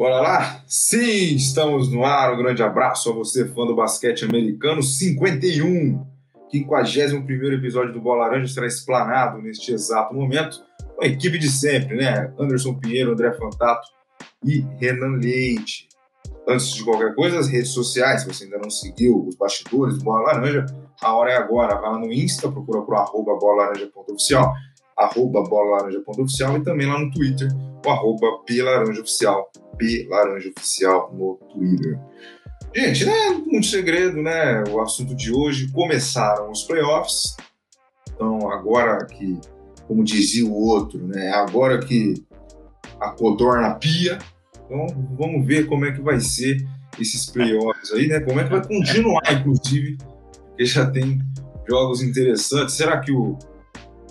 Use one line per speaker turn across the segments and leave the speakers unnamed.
Bora lá? Sim, estamos no ar. Um grande abraço a você, fã do basquete americano. 51, 51 episódio do Bola Laranja será explanado neste exato momento. Com a equipe de sempre, né? Anderson Pinheiro, André Fantato e Renan Leite. Antes de qualquer coisa, as redes sociais, se você ainda não seguiu os bastidores do Bola Laranja, a hora é agora. Vai lá no Insta, procura por arroba bolalaranja.oficial, arroba bolalaranja.oficial e também lá no Twitter, o arroba belaranjaoficial, belaranjaoficial no Twitter. Gente, né, muito segredo, né? O assunto de hoje, começaram os playoffs, então agora que, como dizia o outro, né, agora que a codorna pia, então vamos ver como é que vai ser esses playoffs aí, né? Como é que vai continuar, inclusive, porque já tem jogos interessantes. Será que o,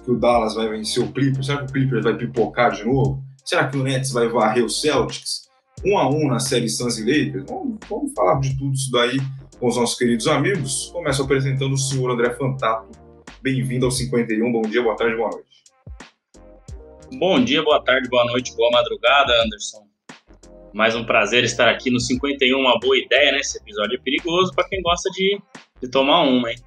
que o Dallas vai vencer o Clippers? Será que o Clippers vai pipocar de novo? Será que o Nets vai varrer o Celtics? Um a um na série Suns e Lakers? Vamos, vamos falar de tudo isso daí com os nossos queridos amigos. Começo apresentando o senhor André Fantato. Bem-vindo ao 51. Bom dia, boa tarde, boa noite.
Bom dia, boa tarde, boa noite, boa madrugada, Anderson. Mais um prazer estar aqui no 51, uma boa ideia, né? Esse episódio é perigoso para quem gosta de, de tomar uma, hein?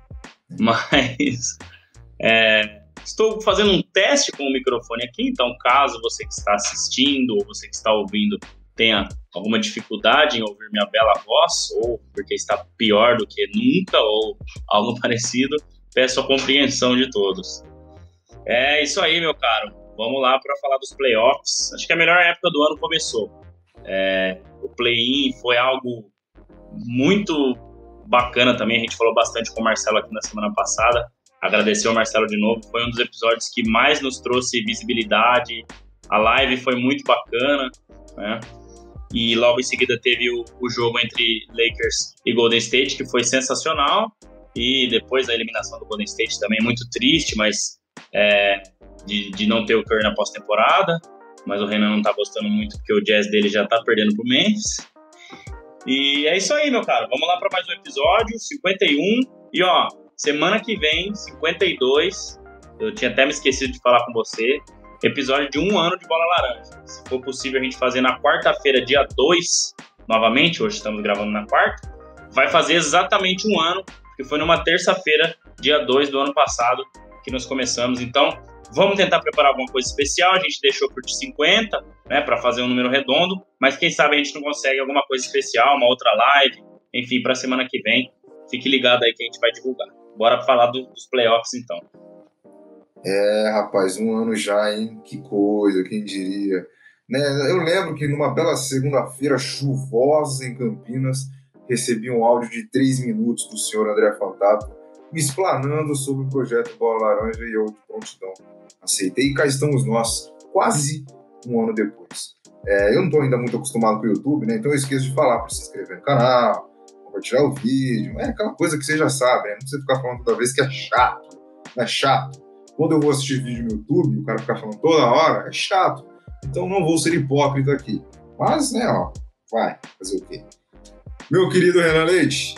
Mas é, estou fazendo um teste com o microfone aqui, então caso você que está assistindo ou você que está ouvindo tenha alguma dificuldade em ouvir minha bela voz, ou porque está pior do que nunca, ou algo parecido, peço a compreensão de todos. É isso aí, meu caro. Vamos lá para falar dos playoffs. Acho que a melhor época do ano começou. É, o play-in foi algo muito bacana também. A gente falou bastante com o Marcelo aqui na semana passada. Agradecer ao Marcelo de novo. Foi um dos episódios que mais nos trouxe visibilidade. A live foi muito bacana, né? E logo em seguida teve o, o jogo entre Lakers e Golden State, que foi sensacional. E depois a eliminação do Golden State também muito triste, mas é, de, de não ter o Curry na pós-temporada mas o Renan não tá gostando muito porque o jazz dele já tá perdendo pro Memphis. E é isso aí, meu cara. Vamos lá para mais um episódio, 51. E ó, semana que vem, 52. Eu tinha até me esquecido de falar com você. Episódio de um ano de bola laranja. Se for possível a gente fazer na quarta-feira, dia 2, novamente, hoje estamos gravando na quarta. Vai fazer exatamente um ano, que foi numa terça-feira, dia 2 do ano passado, que nós começamos. Então, Vamos tentar preparar alguma coisa especial. A gente deixou por 50, né, para fazer um número redondo, mas quem sabe a gente não consegue alguma coisa especial, uma outra live, enfim, para semana que vem. Fique ligado aí que a gente vai divulgar. Bora falar do, dos playoffs então.
É, rapaz, um ano já, hein? Que coisa, quem diria. Né, eu lembro que numa bela segunda-feira chuvosa em Campinas, recebi um áudio de três minutos do senhor André Fantato me explanando sobre o projeto Bola Laranja e eu de prontidão aceitei e cá estamos nós, quase um ano depois. É, eu não estou ainda muito acostumado com o YouTube, né? Então eu esqueço de falar para se inscrever no canal, compartilhar o vídeo, é aquela coisa que você já sabe, né? Não precisa ficar falando toda vez que é chato, é chato. Quando eu vou assistir vídeo no YouTube, o cara ficar falando toda hora, é chato. Então não vou ser hipócrita aqui. Mas, né, ó, vai, fazer o quê? Meu querido Renan Leite,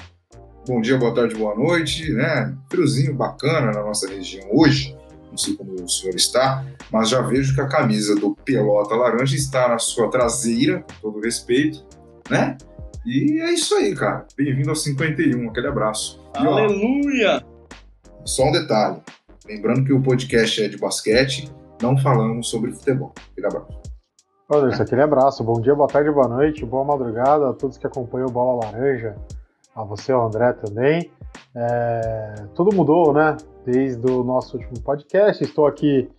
bom dia, boa tarde, boa noite, né? Friozinho bacana na nossa região hoje não sei como o senhor está, mas já vejo que a camisa do Pelota Laranja está na sua traseira, com todo respeito, né? E é isso aí, cara. Bem-vindo ao 51, aquele abraço.
E, Aleluia!
Ó, só um detalhe. Lembrando que o podcast é de basquete, não falamos sobre futebol. Aquele abraço.
Olha, isso, aquele abraço. Bom dia, boa tarde, boa noite, boa madrugada a todos que acompanham o Bola Laranja, a você, o André também. É, tudo mudou, né? desde o nosso último podcast. Estou aqui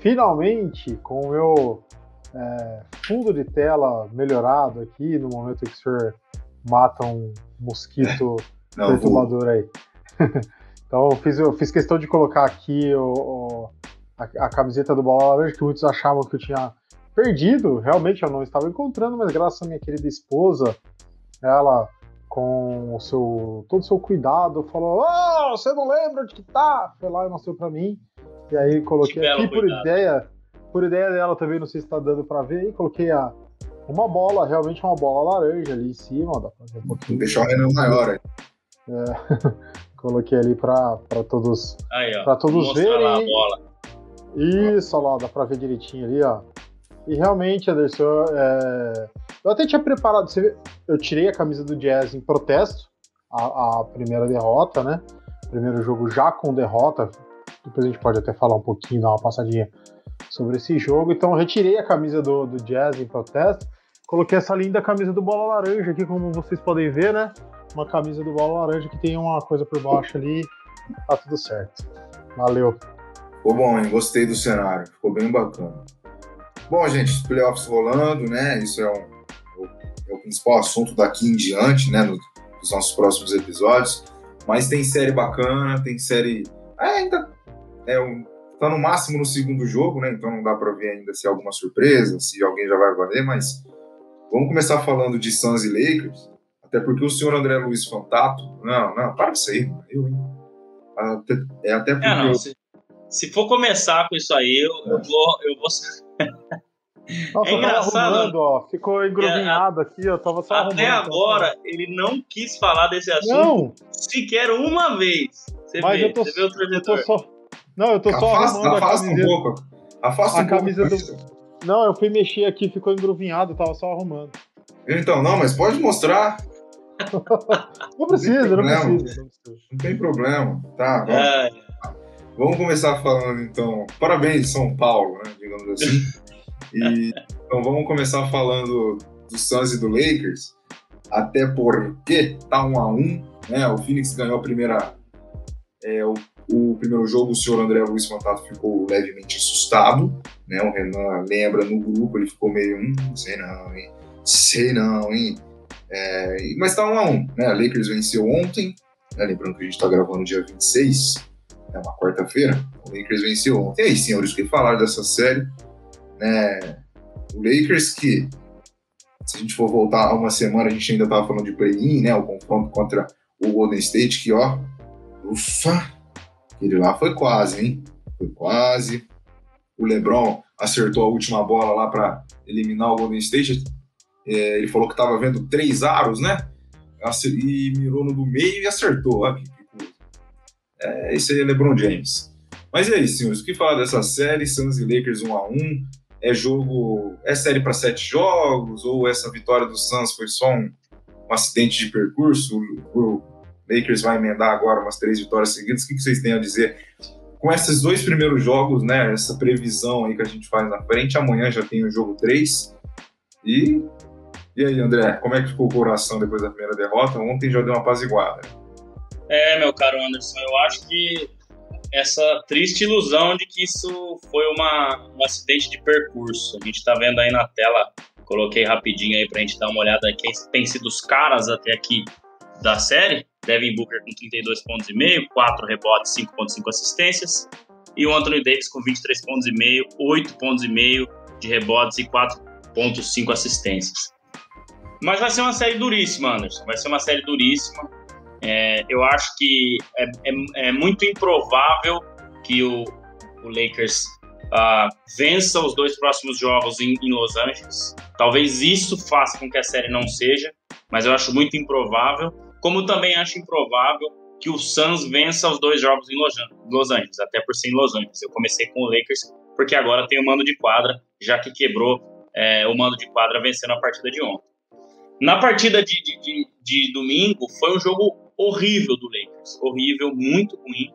finalmente com o meu é, fundo de tela melhorado aqui, no momento que o senhor mata um mosquito Não, perturbador vou. aí. então eu fiz, eu fiz questão de colocar aqui o, o a, a, camiseta do Bola Laranja, que muitos achavam que eu tinha perdido. Realmente eu não estava encontrando, mas graças à minha querida esposa, ela com o seu todo o seu cuidado, falou: "Oh, você não lembra onde que tá?" Foi lá e mostrou para mim. E aí coloquei aqui por cuidado. ideia, por ideia dela também, não sei se tá dando para ver, aí coloquei a uma bola, realmente uma bola laranja ali em cima, dá pra ver um
pouquinho. Deixar o Renan maior aí.
É, coloquei ali para todos para todos verem. Lá a bola. Isso, ó lá, dá para ver direitinho ali, ó. E realmente, Anderson, é... eu até tinha preparado. Eu tirei a camisa do Jazz em protesto, a, a, primeira derrota, né? Primeiro jogo já com derrota. Depois a gente pode até falar um pouquinho, dar uma passadinha sobre esse jogo. Então eu retirei a camisa do, do Jazz em protesto. Coloquei essa linda camisa do Bola Laranja aqui, como vocês podem ver, né? Uma camisa do Bola Laranja que tem uma coisa por baixo ali. Tá tudo certo. Valeu.
Ficou bom, hein? Gostei do cenário. Ficou bem bacana. Bom, gente, playoffs rolando, né? Isso é, um, é o principal assunto daqui em diante, né? No, nos nossos próximos episódios. Mas tem série bacana, tem série. É, ainda é um, tá no máximo no segundo jogo, né? Então não dá para ver ainda se é alguma surpresa, se alguém já vai valer, mas vamos começar falando de Suns e Lakers. Até porque o senhor André Luiz Fantato. Não, não, para isso aí, eu, hein? Até, é até porque. É, não, eu...
se, se, for começar com isso aí, eu, é. eu vou. Eu vou...
Nossa, é engraçado. Arrumando, ó, ficou engrovinhado é, aqui, eu tava só
Até
arrumando,
agora, ele não quis falar desse assunto não. sequer uma vez. Você
Mas
vê,
eu tô,
você vê o
trajetor. Eu tô só, não, eu tô afasta, só arrumando
afasta a camisa. Um pouco. Afasta
a
um
camisa
pouco.
Do... Não, eu fui mexer aqui, ficou engrovinhado, eu tava só arrumando.
Então, não, mas pode mostrar.
Não precisa, não, não precisa,
não tem problema. Tá, vamos, é. vamos começar falando então. Parabéns, São Paulo, né, digamos assim. E, então vamos começar falando do Suns e do Lakers, até porque tá um a um, né? O Phoenix ganhou a primeira, é, o, o, primeiro jogo, o senhor André Luiz Fantato ficou levemente assustado, né? O Renan lembra no grupo, ele ficou meio, hum, sei não, hein? Sei não, hein? É, mas tá um a um, né? A Lakers venceu ontem, né? lembrando que a gente tá gravando dia 26, é uma quarta-feira, o Lakers venceu ontem. E aí, senhores, o que falar dessa série? Né? O Lakers que, se a gente for voltar a uma semana, a gente ainda estava falando de play-in, né? O confronto contra o Golden State, que ó, ufa, aquele lá foi quase, hein? Foi quase. O LeBron acertou a última bola lá para eliminar o Golden State. É, ele falou que estava vendo três aros, né? E mirou no do meio e acertou. Ó, que, que é, esse aí é LeBron James. Mas e aí, senhores, o que falar dessa série? Suns e Lakers 1 a 1 é jogo, é série para sete jogos, ou essa vitória do Suns foi só um, um acidente de percurso? O, o, Lakers vai emendar agora umas três vitórias seguidas. O que, que vocês têm a dizer com esses dois primeiros jogos, né? Essa previsão aí que a gente faz na frente. Amanhã já tem o jogo 3. E, e aí, André, como é que ficou o coração depois da primeira derrota? Ontem já deu uma apaziguada.
É, meu caro Anderson, eu acho que essa triste ilusão de que isso foi uma, um acidente de percurso. A gente está vendo aí na tela, coloquei rapidinho aí para a gente dar uma olhada quem tem sido os caras até aqui da série. Devin Booker com 32 pontos e meio, 4 rebotes, 5.5 assistências. E o Anthony Davis com 23 pontos e meio, 8 pontos e meio de rebotes e 4.5 assistências. Mas vai ser uma série duríssima, Anderson. Vai ser uma série duríssima. É, eu acho que é, é, é, muito improvável que o, o Lakers uh, vença os dois próximos jogos em, em, Los Angeles. Talvez isso faça com que a série não seja, mas eu acho muito improvável. Como também acho improvável que o Suns vença os dois jogos em Los Angeles, até por ser em Los Angeles. Eu comecei com o Lakers porque agora tem o mando de quadra, já que quebrou é, o mando de quadra vencendo a partida de ontem. Na partida de, de, de, de domingo, foi um jogo horrível do Lakers. Horrível, muito ruim.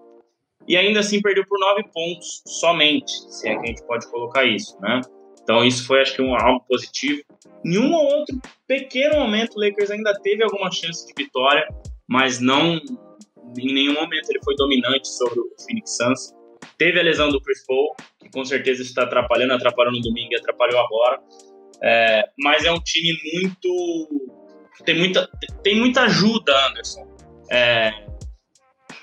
E ainda assim perdeu por nove pontos somente, se é que a gente pode colocar isso, né? Então isso foi, acho que, um algo positivo. Em um ou outro pequeno momento, o Lakers ainda teve alguma chance de vitória, mas não em nenhum momento ele foi dominante sobre o Phoenix Suns. Teve a lesão do Chris Paul, que com certeza está atrapalhando, atrapalhou no domingo e atrapalhou agora. É, mas é um time muito. Tem muita, tem muita ajuda, Anderson. É,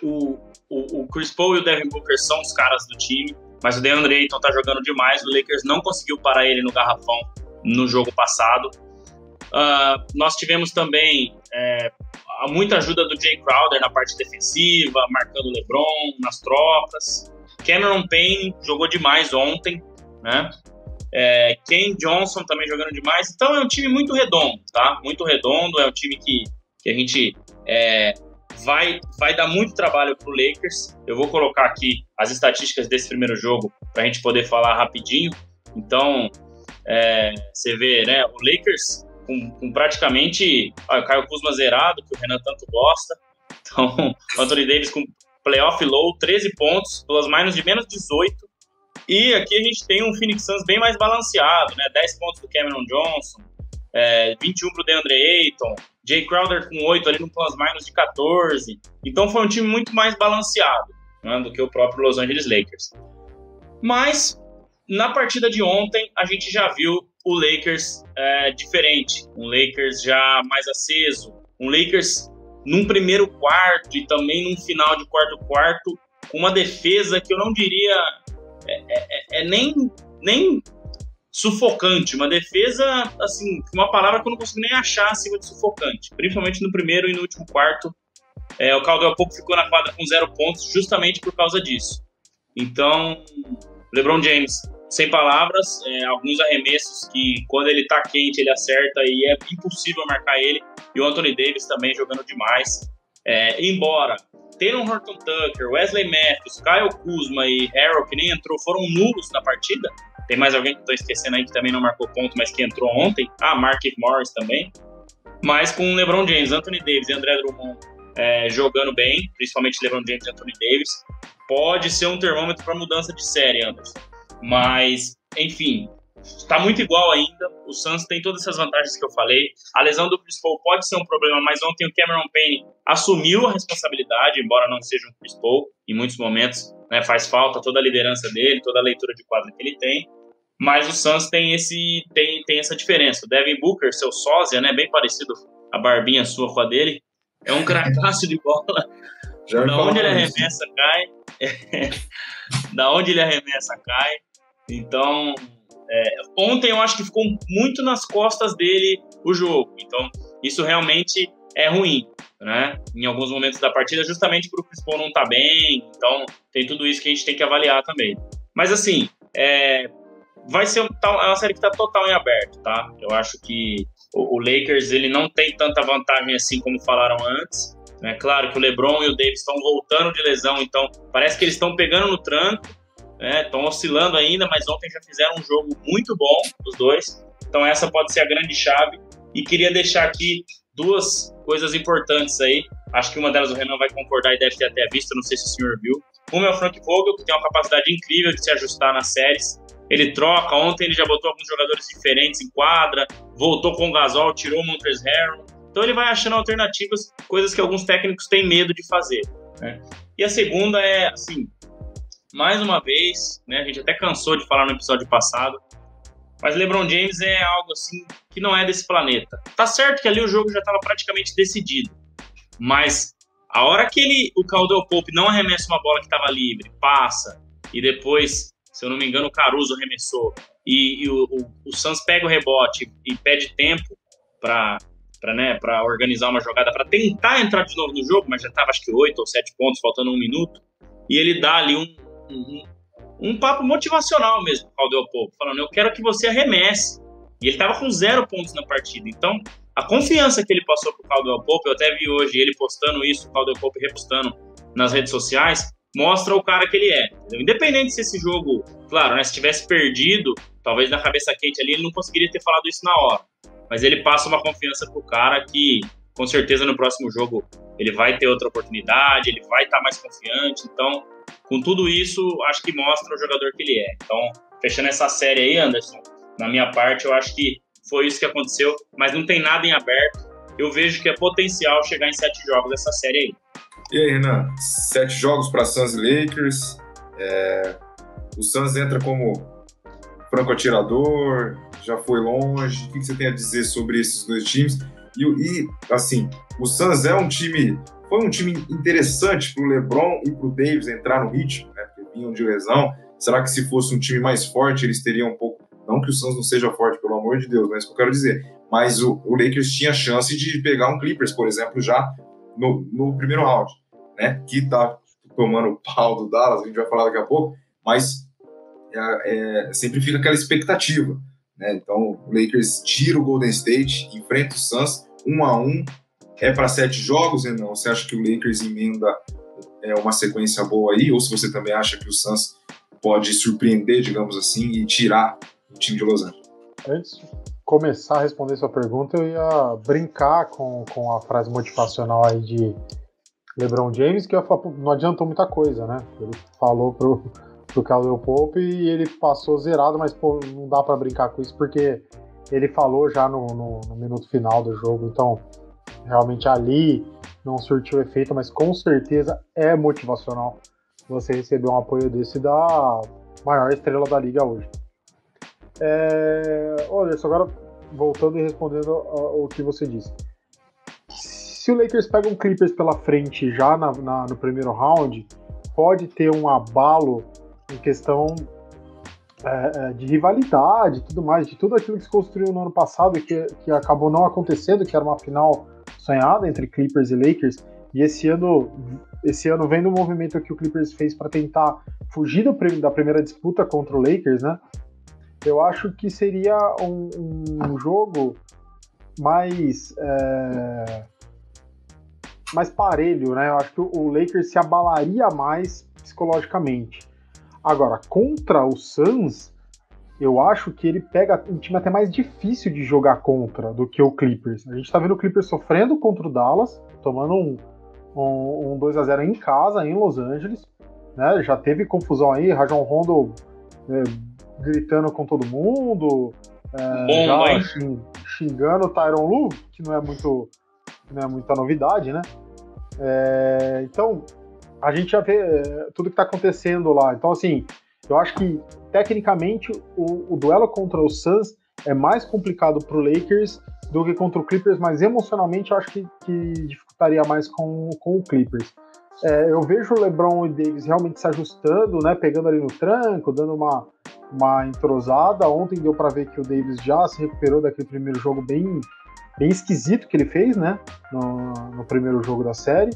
o, o, o, Chris Paul e o Devin Booker são os caras do time, mas o DeAndre Ayton tá jogando demais. O Lakers não conseguiu parar ele no garrafão no jogo passado. Uh, nós tivemos também é, muita ajuda do Jay Crowder na parte defensiva, marcando o LeBron nas trocas. Cameron Payne jogou demais ontem, né? É, Ken Johnson também jogando demais. Então é um time muito redondo, tá? Muito redondo. É um time que, que a gente é, vai, vai dar muito trabalho para o Lakers. Eu vou colocar aqui as estatísticas desse primeiro jogo para a gente poder falar rapidinho. Então, É, você vê, né, o Lakers com, com praticamente o Caio Kuzma zerado, que o Renan tanto gosta. Então, o Anthony Davis com playoff low, 13 pontos, plus minus de menos 18. E aqui a gente tem um Phoenix Suns bem mais balanceado, né? 10 pontos do Cameron Johnson, é, 21 para o DeAndre Ayton, Jay Crowder com 8 ali no plus minus de 14. Então foi um time muito mais balanceado né, do que o próprio Los Angeles Lakers. Mas na partida de ontem a gente já viu o Lakers é, diferente, um Lakers já mais aceso, um Lakers num primeiro quarto e também num final de quarto quarto com uma defesa que eu não diria é, é, é, é nem nem sufocante, uma defesa, assim, uma palavra que eu não consigo nem achar acima de sufocante, principalmente no primeiro e no último quarto. É, o Caldwell pouco ficou na quadra com zero pontos justamente por causa disso. Então, LeBron James, sem palavras, é, alguns arremessos que quando ele tá quente ele acerta e é impossível marcar ele. E o Anthony Davis também jogando demais. É, embora Taylor Horton Tucker, Wesley Matthews, Kyle Kuzma e Harold, que nem entrou, foram nulos na partida, tem mais alguém que estou esquecendo aí que também não marcou ponto, mas que entrou ontem. Ah, Mark Morris também. Mas com LeBron James, Anthony Davis e André Drummond é, jogando bem, principalmente LeBron James e Anthony Davis, pode ser um termômetro para mudança de série, Anderson. Mas, enfim, está muito igual ainda. O Suns tem todas essas vantagens que eu falei. A lesão do Chris Paul pode ser um problema, mas ontem o Cameron Payne assumiu a responsabilidade, embora não seja um Chris Paul em muitos momentos. Né, faz falta toda a liderança dele, toda a leitura de quadra que ele tem. Mas o Suns tem esse tem, tem essa diferença. O Devin Booker, seu sósia, né, bem parecido a barbinha sua com a dele, é um cracaço de bola. Já da onde ele arremessa isso. cai. da onde ele arremessa cai. Então, é, ontem eu acho que ficou muito nas costas dele o jogo. Então, isso realmente é ruim, né? Em alguns momentos da partida, justamente para o Chris Paul não tá bem. Então, tem tudo isso que a gente tem que avaliar também. Mas, assim, é, vai ser tá, é uma série que está total em aberto, tá? Eu acho que o, o, Lakers ele não tem tanta vantagem assim como falaram antes. É claro que o LeBron e o Davis estão voltando de lesão, então parece que eles estão pegando no tranco, estão né? oscilando ainda, mas ontem já fizeram um jogo muito bom os dois. Então essa pode ser a grande chave. E queria deixar aqui duas coisas importantes aí. Acho que uma delas o Renan vai concordar e deve ter até visto, não sei se o senhor viu. Uma é o Frank Vogel, que tem uma capacidade incrível de se ajustar nas séries ele troca. Ontem ele já botou alguns jogadores diferentes em quadra, voltou com o Gasol, tirou o Montrezl Harrell. Então ele vai achando alternativas, coisas que alguns técnicos têm medo de fazer. Né? E a segunda é, assim, mais uma vez, né, a gente até cansou de falar no episódio passado, mas LeBron James é algo assim que não é desse planeta. Tá certo que ali o jogo já estava praticamente decidido, mas a hora que ele, o Caldwell Pope não arremessa uma bola que estava livre, passa e depois se eu não me engano, o Caruso arremessou, e, e o, o, o Suns pega o rebote e pede tempo para para né, organizar uma jogada, para tentar entrar de novo no jogo, mas já estava acho que oito ou sete pontos, faltando um minuto, e ele dá ali um, um, papo motivacional mesmo para o Caldwell Pope, falando, eu quero que você arremesse. E ele estava com zero pontos na partida. Então, a confiança que ele passou para o Caldwell Pope, eu até vi hoje ele postando isso, o Caldwell Pope repostando nas redes sociais, mostra o cara que ele é. Entendeu? Independente se esse jogo, claro, né, se tivesse perdido, talvez na cabeça quente ali, ele não conseguiria ter falado isso na hora. Mas ele passa uma confiança pro cara que, com certeza, no próximo jogo ele vai ter outra oportunidade, ele vai estar tá mais confiante. Então, com tudo isso, acho que mostra o jogador que ele é. Então, fechando essa série aí, Anderson, na minha parte, eu acho que foi isso que aconteceu, mas não tem nada em aberto. Eu vejo que é potencial chegar em sete jogos essa série aí.
E aí, Renan? Sete jogos para Suns e Lakers. É... O Suns entra como franco atirador, já foi longe. O que você tem a dizer sobre esses dois times? E, e assim, o Suns é um time. Foi um time interessante para o LeBron e para o Davis entrar no ritmo, né? Porque vinham de lesão. Será que se fosse um time mais forte, eles teriam um pouco. Não que o Suns não seja forte, pelo amor de Deus, mas é isso que eu quero dizer. Mas o, o Lakers tinha chance de pegar um Clippers, por exemplo, já no, no primeiro round, né? Que tá tomando o pau do Dallas, a gente vai falar daqui a pouco, mas é, é, sempre fica aquela expectativa, né? Então, o Lakers tira o Golden State, enfrenta o Suns, um a um, é para sete jogos, né? Não? Você acha que o Lakers emenda é, uma sequência boa aí, ou se você também acha que o Suns pode surpreender, digamos assim, e tirar o time de Los Angeles?
antes de começar a responder sua pergunta, eu ia brincar com, com a frase motivacional aí de LeBron James, que eu ia falar, não adiantou muita coisa, né? Ele falou pro, pro Caldwell Pope e ele passou zerado, mas pô, não dá para brincar com isso porque ele falou já no, no, no, minuto final do jogo, então realmente ali não surtiu efeito, mas com certeza é motivacional você receber um apoio desse da maior estrela da liga hoje. É... Olha, agora voltando e respondendo o que você disse. Se o Lakers pega um Clippers pela frente já na, na, no primeiro round, pode ter um abalo em questão é, é, de rivalidade tudo mais, de tudo aquilo que se construiu no ano passado e que, que acabou não acontecendo, que era uma final sonhada entre Clippers e Lakers. E esse ano, esse ano vendo o movimento que o Clippers fez para tentar fugir do, da primeira disputa contra o Lakers, né? Eu acho que seria um, um jogo mais é, mais parelho, né? Eu acho que o Lakers se abalaria mais psicologicamente. Agora, contra o Suns, eu acho que ele pega um time até mais difícil de jogar contra do que o Clippers. A gente tá vendo o Clippers sofrendo contra o Dallas, tomando um, um, um 2 a 0 em casa, em Los Angeles. Né? Já teve confusão aí, Rajon Rondo é, gritando com todo mundo, é, Bom, já xingando o Tyron Lu, que não é muito não é muita novidade, né? É, então, a gente já vê é, tudo que está acontecendo lá. Então, assim, eu acho que tecnicamente o, o duelo contra o Suns é mais complicado para o Lakers do que contra o Clippers, mas emocionalmente eu acho que, que dificultaria mais com, com o Clippers. É, eu vejo o LeBron e Davis realmente se ajustando, né, pegando ali no tranco, dando uma, uma entrosada. Ontem deu para ver que o Davis já se recuperou daquele primeiro jogo bem, bem esquisito que ele fez, né, no, no primeiro jogo da série.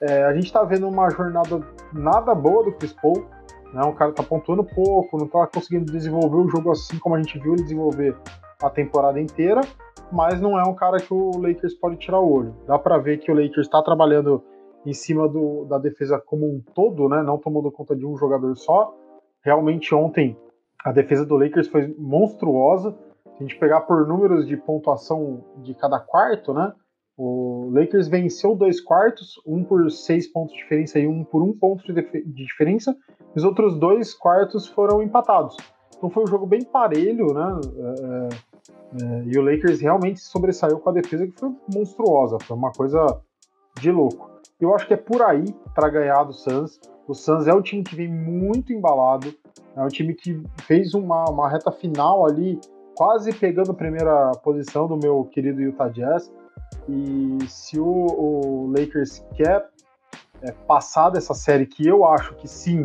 É, a gente está vendo uma jornada nada boa do Chris Paul, né, um cara tá pontuando pouco, não está conseguindo desenvolver o jogo assim como a gente viu ele desenvolver a temporada inteira, mas não é um cara que o Lakers pode tirar o olho. Dá para ver que o Lakers está trabalhando em cima do, da defesa como um todo, né, não tomando conta de um jogador só. Realmente ontem a defesa do Lakers foi monstruosa. Se a gente pegar por números de pontuação de cada quarto, né, o Lakers venceu dois quartos, um por seis pontos de diferença e um por um ponto de, de diferença. Os outros dois quartos foram empatados. Então foi um jogo bem parelho, né? É, é, e o Lakers realmente sobressaiu com a defesa que foi monstruosa, foi uma coisa de louco. Eu acho que é por aí para ganhar do Suns. O Suns é um time que vem muito embalado, é um time que fez uma, uma reta final ali, quase pegando a primeira posição do meu querido Utah Jazz. E se o, o Lakers quer é, passar dessa série, que eu acho que sim,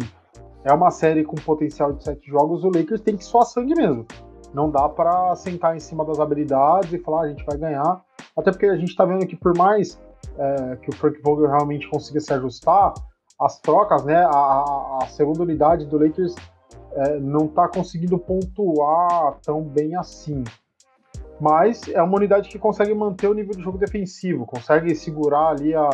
é uma série com potencial de sete jogos, o Lakers tem que suar sangue mesmo. Não dá para sentar em cima das habilidades e falar ah, a gente vai ganhar. Até porque a gente está vendo que por mais é, que o Frank Vogel realmente consiga se ajustar, as trocas, né, a, a segunda unidade do Lakers é, não está conseguindo pontuar tão bem assim. Mas é uma unidade que consegue manter o nível de jogo defensivo, consegue segurar ali a,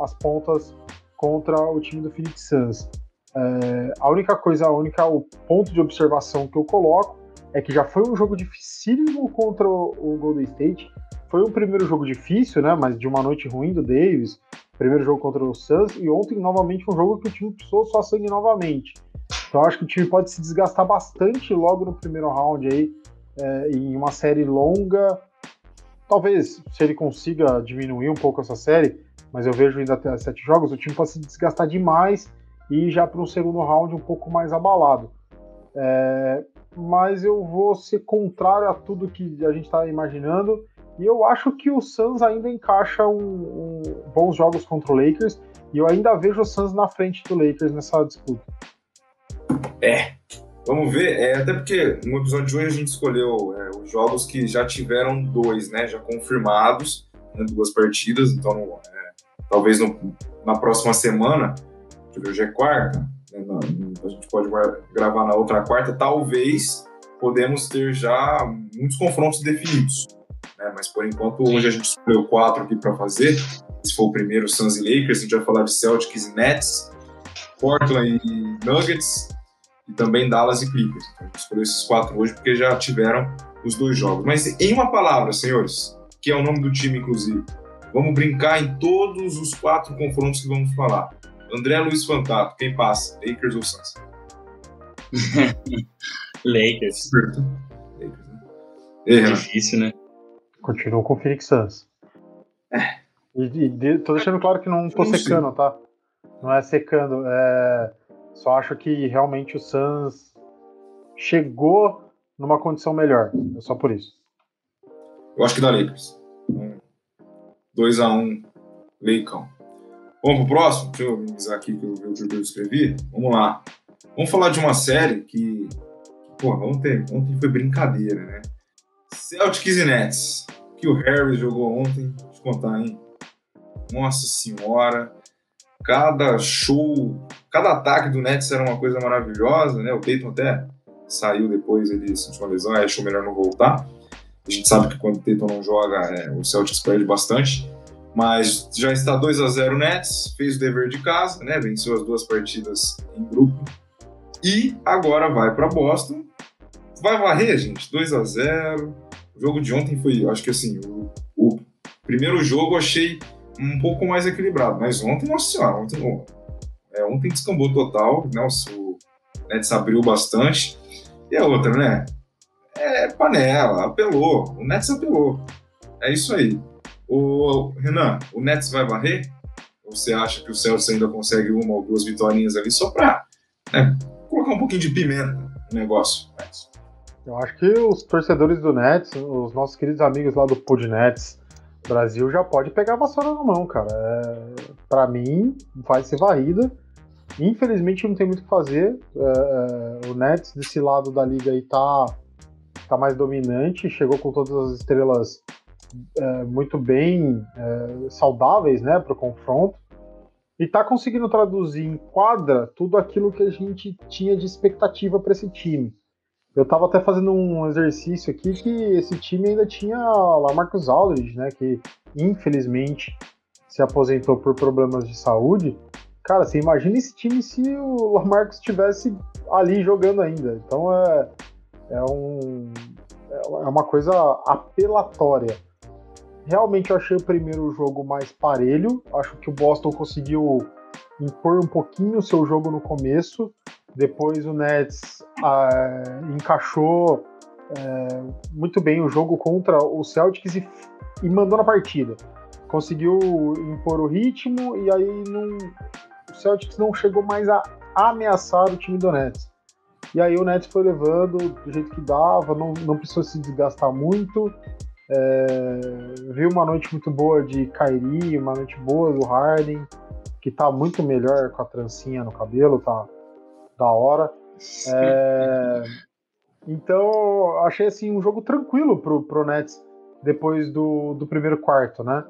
as pontas contra o time do Phoenix Suns. É, a única coisa, a única o ponto de observação que eu coloco é que já foi um jogo dificílimo contra o, o Golden State. Foi um primeiro jogo difícil, né? Mas de uma noite ruim do Davis. Primeiro jogo contra o Suns e ontem novamente um jogo que o time precisou só sangue novamente. Então acho que o time pode se desgastar bastante logo no primeiro round aí, é, em uma série longa. Talvez se ele consiga diminuir um pouco essa série, mas eu vejo ainda até sete jogos, o time pode se desgastar demais e ir já para um segundo round um pouco mais abalado. É, mas eu vou ser contrário a tudo que a gente está imaginando. E eu acho que o Suns ainda encaixa um, um, bons jogos contra o Lakers. E eu ainda vejo o Suns na frente do Lakers nessa disputa.
É, vamos ver. É, até porque no episódio de hoje a gente escolheu é, os jogos que já tiveram dois, né? Já confirmados, né, duas partidas. Então, é, talvez no, na próxima semana, hoje é quarta, né, a gente pode gravar na outra quarta, talvez podemos ter já muitos confrontos definidos. Né? Mas por enquanto, hoje a gente escolheu quatro aqui para fazer. Se for o primeiro, Suns e Lakers, a gente vai falar de Celtics e Nets, Portland e Nuggets, e também Dallas e Clippers. Então, a gente escolheu esses quatro hoje porque já tiveram os dois jogos. Mas em uma palavra, senhores, que é o nome do time, inclusive, vamos brincar em todos os quatro confrontos que vamos falar. André Luiz Fantato, quem passa? Lakers ou Suns?
Lakers.
Lakers, né?
É difícil, né?
Continuo com o Phoenix Suns. É. E, e, tô deixando claro que não tô não secando, sei. tá? Não é secando. É... Só acho que realmente o Suns chegou numa condição melhor. É só por isso.
Eu acho que dá Lakers. 2x1 um, Leicão. Vamos pro próximo? Deixa eu organizar aqui que eu que eu escrevi. Vamos lá. Vamos falar de uma série que, porra, ontem, ontem foi brincadeira, né? Celtics e Nets. Que o Harris jogou ontem. Deixa eu contar, hein? Nossa senhora. Cada show, cada ataque do Nets era uma coisa maravilhosa, né? O Peyton até saiu depois, ele sentiu uma lesão, achou melhor não voltar. A gente sabe que quando o Tatum não joga, é, o Celtics perde bastante. Mas já está 2 a 0 Nets, fez o dever de casa, né? Venceu as duas partidas em grupo. E agora vai para Boston. Vai varrer, gente. 2 a 0 O jogo de ontem foi, acho que assim, o, o primeiro jogo eu achei um pouco mais equilibrado. Mas ontem, nossa senhora, ontem, é, ontem descambou total. Né? O Nets abriu bastante. E a outra, né? É panela, apelou. O Nets apelou. É isso aí. O Renan, o Nets vai varrer? Ou você acha que o Celtics ainda consegue uma ou duas vitórias ali só para né, colocar um pouquinho de pimenta no negócio?
Eu acho que os torcedores do Nets, os nossos queridos amigos lá do Pod Nets Brasil, já pode pegar a vassoura na mão, cara. É, para mim, vai ser varrida. Infelizmente não tem muito o que fazer. É, é, o Nets desse lado da liga aí tá, tá mais dominante, chegou com todas as estrelas é, muito bem é, saudáveis né, para o confronto. E tá conseguindo traduzir em quadra tudo aquilo que a gente tinha de expectativa para esse time. Eu estava até fazendo um exercício aqui que esse time ainda tinha lá Marcos Aldridge, né, que infelizmente se aposentou por problemas de saúde. Cara, você imagina esse time se o Lamarcus estivesse ali jogando ainda. Então é, é, um, é uma coisa apelatória. Realmente eu achei o primeiro jogo mais parelho. Acho que o Boston conseguiu impor um pouquinho o seu jogo no começo. Depois o Nets ah, encaixou é, muito bem o jogo contra o Celtics e, e, mandou na partida. Conseguiu impor o ritmo e aí não, o Celtics não chegou mais a ameaçar o time do Nets. E aí o Nets foi levando do jeito que dava, não, não precisou se desgastar muito. É, viu uma noite muito boa de Kyrie, uma noite boa do Harden, que tá muito melhor com a trancinha no cabelo, tá da hora. É, então, achei assim um jogo tranquilo pro, pro Nets depois do, do primeiro quarto, né?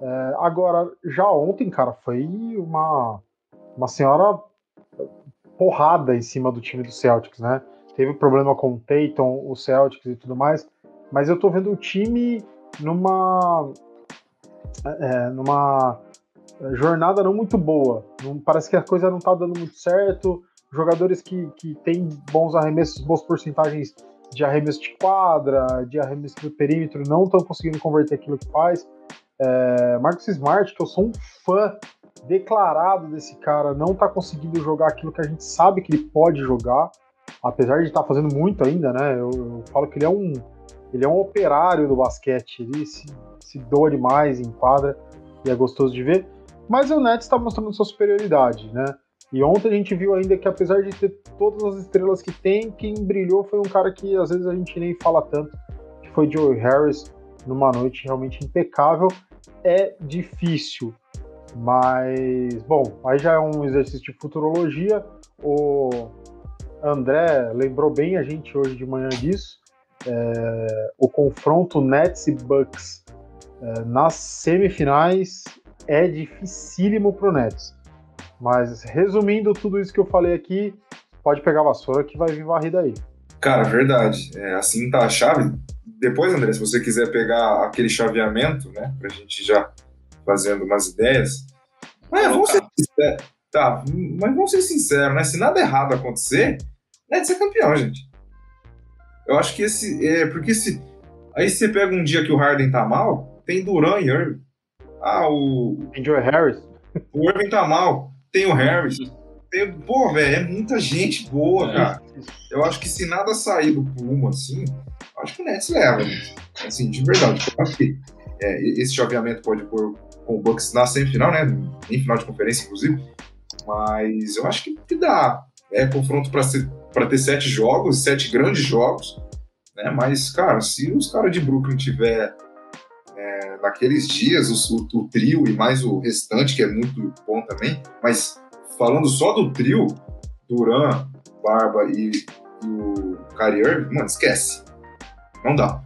É, agora, já ontem, cara, foi uma, uma senhora porrada em cima do time do Celtics, né? Teve problema com o Tatum, o Celtics e tudo mais, mas eu tô vendo o time numa é, numa jornada não muito boa. Não, parece que a coisa não tá dando muito certo. Jogadores que, que têm bons arremessos, boas porcentagens de arremesso de quadra, de arremesso do perímetro, não estão conseguindo converter aquilo que faz. É, Marcus Smart, que eu sou um fã declarado desse cara, não está conseguindo jogar aquilo que a gente sabe que ele pode jogar, apesar de estar tá fazendo muito ainda, né? Eu, eu, falo que ele é um ele é um operário do basquete, ele se, se doa demais em quadra e é gostoso de ver. Mas o Nets está mostrando sua superioridade, né? E ontem a gente viu ainda que apesar de ter todas as estrelas que tem, quem brilhou foi um cara que às vezes a gente nem fala tanto, que foi Joe Harris, numa noite realmente impecável. É difícil, mas bom, aí já é um exercício de futurologia. O André lembrou bem a gente hoje de manhã disso. É, o confronto Nets e Bucks é, nas semifinais é dificílimo pro Nets. Mas resumindo tudo isso que eu falei aqui, pode pegar a vassoura que vai vir varrida aí.
Cara, verdade. É, assim tá a chave. Depois, André, se você quiser pegar aquele chaveamento, né, pra gente já fazendo umas ideias. Mas vamos ser sinceros. Tá, mas vamos ser sinceros, né? Se nada errado acontecer, é campeão, gente. Eu acho que esse. É, porque se. Aí você pega um dia que o Harden tá mal, tem Duran e Irving. Ah, o.
Tem Joe Harris.
O Irving tá mal. Tem o Harris. Tem, pô, velho, é muita gente boa, é. cara. Eu acho que se nada sair do Puma, assim, acho que o Nets leva, gente. Assim, de verdade. Eu acho que é, esse chaveamento pode pôr com o Bucks na semifinal, né? Em final de conferência, inclusive. Mas eu acho que, que dá. É confronto para ter sete jogos, sete grandes jogos. Né? Mas, cara, se os caras de Brooklyn tiver é, naqueles dias o, o, trio e mais o restante, que é muito bom também, mas falando só do trio, Duran, Barba e, e o Kyrie mano, esquece. Não dá.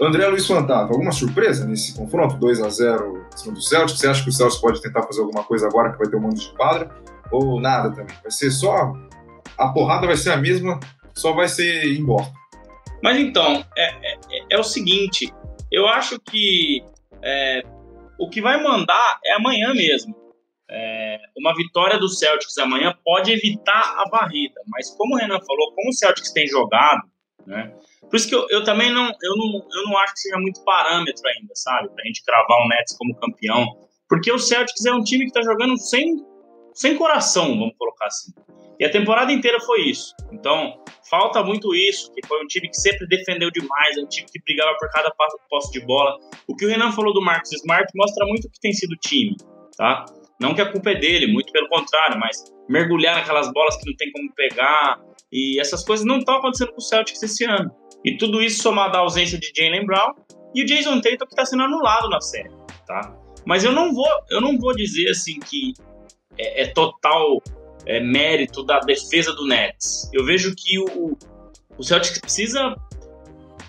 André Luiz Fantasma, alguma surpresa nesse confronto? 2 a 0 em cima do Celtics? Você acha que o Celtics pode tentar fazer alguma coisa agora que vai ter um monte de quadra? Ou nada também? Vai ser só. A porrada vai ser a mesma, só vai ser em Boston.
Mas então, é, é, é, o seguinte: eu acho que é, o que vai mandar é amanhã mesmo. É, uma vitória do Celtics amanhã pode evitar a barrida, mas como o Renan falou, como o Celtics tem jogado, né? Por isso que eu, eu também não eu, não, eu não acho que seja muito parâmetro ainda, sabe? Pra gente cravar o Nets como campeão. Porque o Celtics é um time que tá jogando sem, sem coração, vamos colocar assim. E a temporada inteira foi isso. Então, falta muito isso, que foi um time que sempre defendeu demais, é um time que brigava por cada posse de bola. O que o Renan falou do Marcos Smart mostra muito o que tem sido o time, tá? Não que a culpa é dele, muito pelo contrário, mas mergulhar naquelas bolas que não tem como pegar, e essas coisas não estão acontecendo com o Celtics esse ano. E tudo isso somado à ausência de Jalen Brown e o Jason Tatum que está sendo anulado na série, tá? Mas eu não vou, eu não vou dizer assim que é, é total é, mérito da defesa do Nets. Eu vejo que o, o Celtics precisa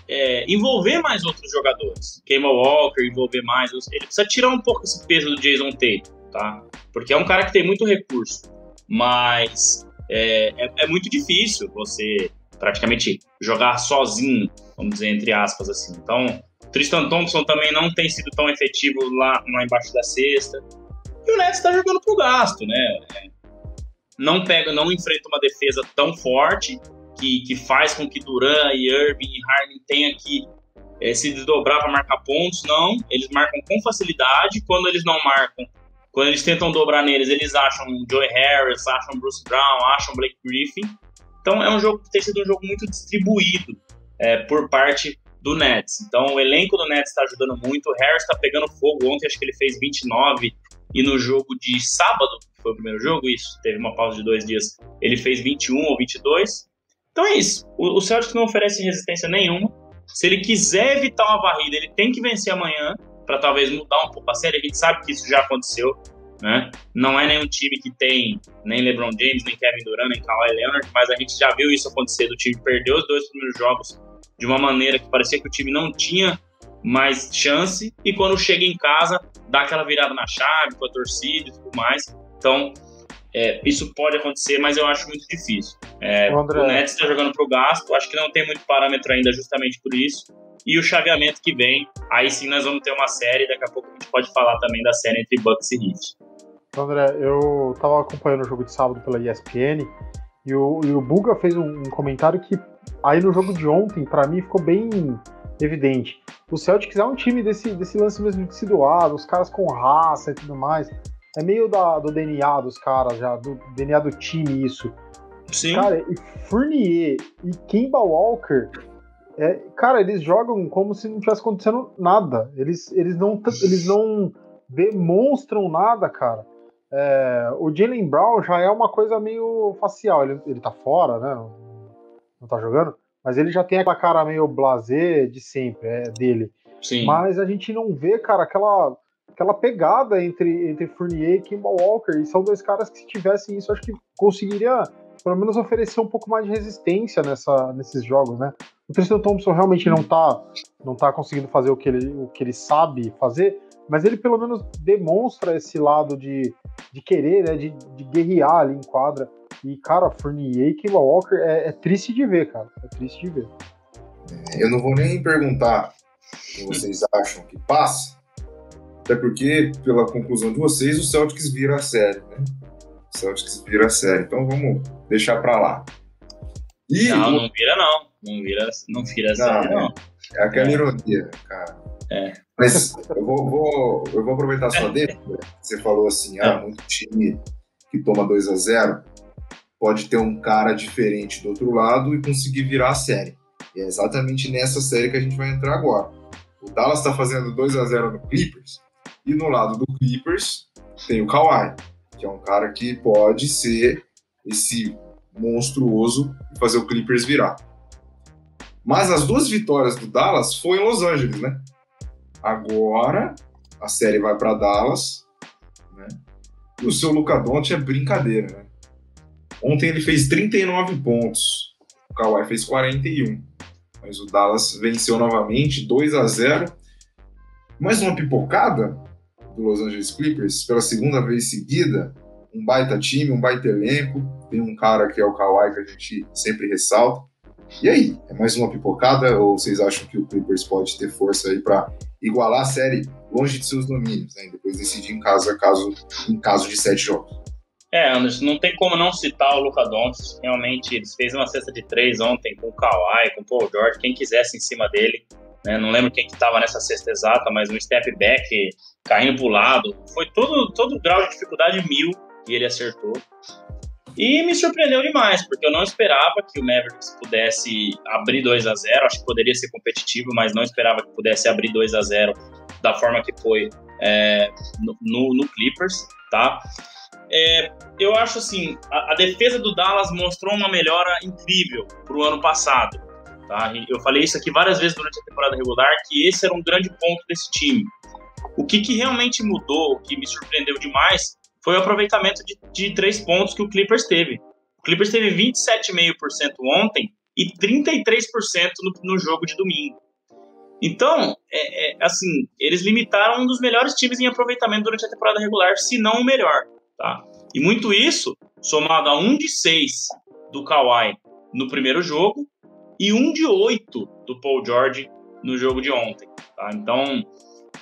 é, envolver mais outros jogadores. Kemba Walker, envolver mais. Ele precisa tirar um pouco esse peso do Jason Tatum, tá? Porque é um cara que tem muito recurso. Mas é, é, é muito difícil você praticamente jogar sozinho, vamos dizer, entre aspas, assim. Então, Tristan Thompson também não tem sido tão efetivo lá, lá embaixo da cesta. E o Nets está jogando pro gasto, né? Não pega, não enfrenta uma defesa tão forte que, que faz com que Duran e Irving e Harden tenham que é, se desdobrar para marcar pontos. Não, eles marcam com facilidade. Quando eles não marcam, quando eles tentam dobrar neles, eles acham Joey Harris, acham Bruce Brown, acham Blake Griffin. Então é um jogo que tem sido um jogo muito distribuído é, por parte do Nets. Então o elenco do Nets está ajudando muito. O Harris está pegando fogo. Ontem acho que ele fez 29 e no jogo de sábado, foi o primeiro jogo, isso teve uma pausa de dois dias, ele fez 21 ou 22. Então é isso. O, Celtics não oferece resistência nenhuma. Se ele quiser evitar uma varrida, ele tem que vencer amanhã para talvez mudar um pouco a série. A gente sabe que isso já aconteceu. Né? Não é nenhum time que tem nem LeBron James, nem Kevin Durant, nem Kawhi Leonard, mas a gente já viu isso acontecer. O time perdeu os dois primeiros jogos de uma maneira que parecia que o time não tinha mais chance e quando chega em casa dá aquela virada na chave com a torcida e tudo mais. Então é, isso pode acontecer, mas eu acho muito difícil. É, o Nets está jogando para o gasto, acho que não tem muito parâmetro ainda justamente por isso. E o chaveamento que vem, aí sim nós vamos ter uma série, daqui a pouco a gente pode falar também da série entre Bucks e Heat.
André, eu tava acompanhando o jogo de sábado pela ESPN e o, e o Buga fez um, um, comentário que aí no jogo de ontem, para mim, ficou bem evidente. O Celtics é um time desse, desse lance mesmo de se doar, os caras com raça e tudo mais. É meio da, do DNA dos caras já, do DNA do time isso.
Sim.
Cara, e Fournier e Kemba Walker, é, cara, eles jogam como se não tivesse acontecendo nada. Eles, eles, não, eles não demonstram nada, cara. É, o Jalen Brown já é uma coisa meio facial. Ele, ele tá fora, né? Não, não tá jogando. Mas ele já tem aquela cara meio blazer de sempre, é dele.
Sim.
Mas a gente não vê, cara, aquela, aquela pegada entre, entre Fournier e Kimball Walker. E são dois caras que, se tivessem isso, acho que conseguiria pelo menos oferecer um pouco mais de resistência nessa, nesses jogos, né? O Tristan Thompson realmente não tá, não tá conseguindo fazer o que, ele, o que ele sabe fazer, mas ele pelo menos demonstra esse lado de, de querer, né, de, de guerrear ali em quadra. E, cara, Fournier e Kemba Walker é, é, triste de ver, cara. É triste de ver.
Eu não vou nem perguntar vocês acham que passa, até porque, pela conclusão de vocês, o Celtics vira a série, né? O Celtics vira a série. Então vamos deixar para lá.
E não, não vira não. Não vira, não vira não, não.
É aquela é. ironia, cara. É. Mas eu vou, vou, eu vou aproveitar a sua deixa. Você falou assim, ah, é. muito time que toma 2 a 0 pode ter um cara diferente do outro lado e conseguir virar a série. E é exatamente nessa série que a gente vai entrar agora. O Dallas está fazendo 2 a 0 no Clippers e no lado do Clippers tem o Kawhi, que é um cara que pode ser esse monstruoso e fazer o Clippers virar. Mas as duas vitórias do Dallas foi em Los Angeles, né? Agora a série vai para Dallas, né? E o seu Luca Doncic é brincadeira, né? Ontem ele fez 39 pontos, o Kawhi fez 41. Mas o Dallas venceu novamente 2 a 0. Mais uma pipocada do Los Angeles Clippers pela segunda vez seguida. Um baita time, um baita elenco. Tem um cara que é o Kawhi que a gente sempre ressalta. E aí, é mais uma pipocada ou vocês acham que o Clippers pode ter força aí para igualar a série longe de seus domínios, né? E depois decidir em casa, caso, em caso de sete jogos?
É, Anderson, não tem como não citar o Luca Doncic. Realmente, eles fez uma cesta de três ontem com o Kawhi, com o Paul George, quem quisesse em cima dele. Né? Não lembro quem que estava nessa cesta exata, mas um step back, caindo para o lado. Foi todo, todo grau de dificuldade mil e ele acertou. E me surpreendeu demais, porque eu não esperava que o Mavericks pudesse abrir 2 a 0 Acho que poderia ser competitivo, mas não esperava que pudesse abrir 2 a 0 da forma que foi é, no, no, Clippers, tá? É, eu acho assim, a, a, defesa do Dallas mostrou uma melhora incrível para o ano passado. Tá? Eu falei isso aqui várias vezes durante a temporada regular, que esse era um grande ponto desse time. O que, que realmente mudou, o que me surpreendeu demais, foi o aproveitamento de, de três pontos que o Clippers teve. O Clippers teve 27,5% ontem e 33% no, no jogo de domingo. Então, é, é, assim, eles limitaram um dos melhores times em aproveitamento durante a temporada regular, se não o melhor, tá? E muito isso somado a um de seis do Kawhi no primeiro jogo e um de oito do Paul George no jogo de ontem, tá? Então,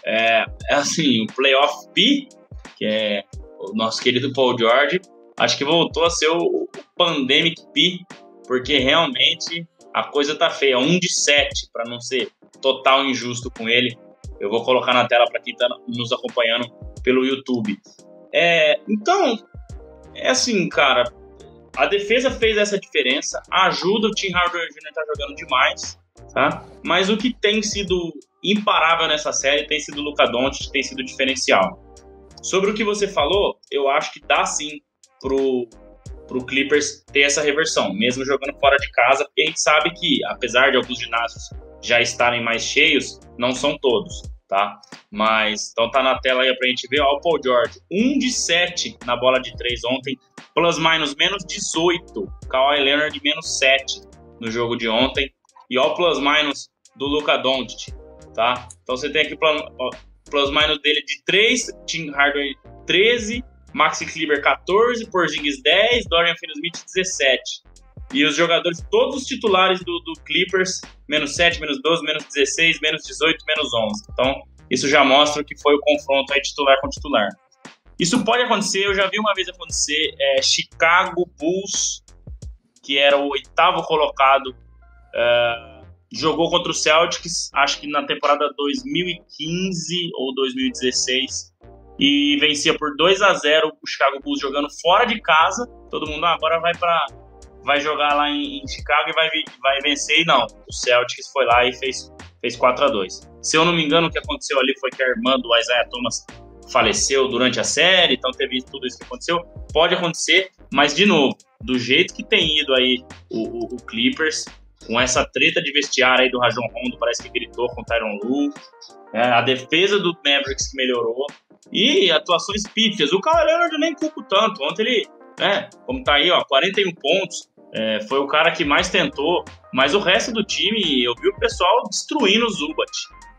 é, é assim, o playoff P, que é o nosso querido Paul George, acho que voltou a ser o, Pandemic P, porque realmente a coisa tá feia. Um de sete, para não ser total injusto com ele. Eu vou colocar na tela para quem tá nos acompanhando pelo YouTube. É, então, é assim, cara. A defesa fez essa diferença, ajuda o Tim Hardaway Jr. tá jogando demais, tá? Mas o que tem sido imparável nessa série tem sido o Luca Doncic, tem sido diferencial. Sobre o que você falou, eu acho que dá sim pro, pro Clippers ter essa reversão, mesmo jogando fora de casa, porque a gente sabe que, apesar de alguns ginásios já estarem mais cheios, não são todos, tá? Mas, então tá na tela aí pra gente ver, ó, o Paul George, 1 de 7 na bola de 3 ontem, plus minus menos 18, Kawhi Leonard menos 7 no jogo de ontem, e ó o plus minus do Luka Doncic, tá? Então você tem aqui ó, plus minus dele de 3, Tim Hardaway 13, Maxi Kleber 14, Porzingis 10, Dorian Finney-Smith 17. E os jogadores, todos os titulares do, do, Clippers, menos 7, menos 12, menos 16, menos 18, menos 11. Então, isso já mostra que foi o confronto aí titular com titular. Isso pode acontecer, eu já vi uma vez acontecer, é, Chicago Bulls, que era o oitavo colocado, é, jogou contra o Celtics, acho que na temporada 2015 ou 2016, e vencia por 2 a 0 o Chicago Bulls jogando fora de casa. Todo mundo ah, agora vai para vai jogar lá em, em, Chicago e vai, vai vencer. E não, o Celtics foi lá e fez, fez 4 a 2 Se eu não me engano, o que aconteceu ali foi que a irmã do Isaiah Thomas faleceu durante a série, então teve tudo isso que aconteceu. Pode acontecer, mas de novo, do jeito que tem ido aí o, o, o Clippers, com essa treta de vestiário aí do Rajon Rondo, parece que gritou com o Tyron Lu, é, a defesa do Mavericks que melhorou, e atuações pífias. O Kawhi Leonard nem culpo tanto, ontem ele, né, como tá aí, ó, 41 pontos, é, foi o cara que mais tentou, mas o resto do time, eu vi o pessoal destruindo o Zubat.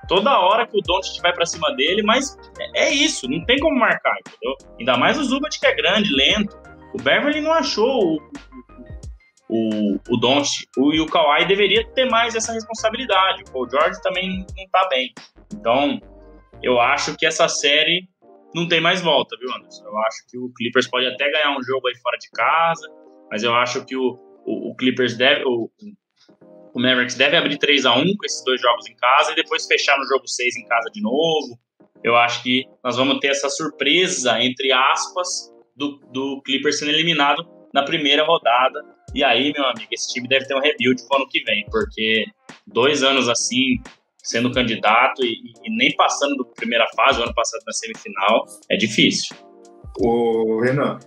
Toda hora que o Doncic vai para cima dele, mas é, é, isso, não tem como marcar, entendeu? Ainda mais o Zubat que é grande, lento. O Beverly não achou o, o, o Don't o, e o Kawhi deveria ter mais essa responsabilidade. O Paul George também não tá bem. Então, eu acho que essa série não tem mais volta, viu, Anderson? Eu acho que o Clippers pode até ganhar um jogo aí fora de casa, mas eu acho que o, o, o Clippers deve, o, o Mavericks deve abrir 3 a 1 com esses dois jogos em casa e depois fechar no jogo 6 em casa de novo. Eu acho que nós vamos ter essa surpresa, entre aspas, do, do Clippers sendo eliminado na primeira rodada. E aí, meu amigo, esse time deve ter um rebuild pro ano que vem, porque dois anos assim, sendo candidato e, e nem passando da primeira fase, o ano passado na semifinal, é difícil.
Ô, Renan,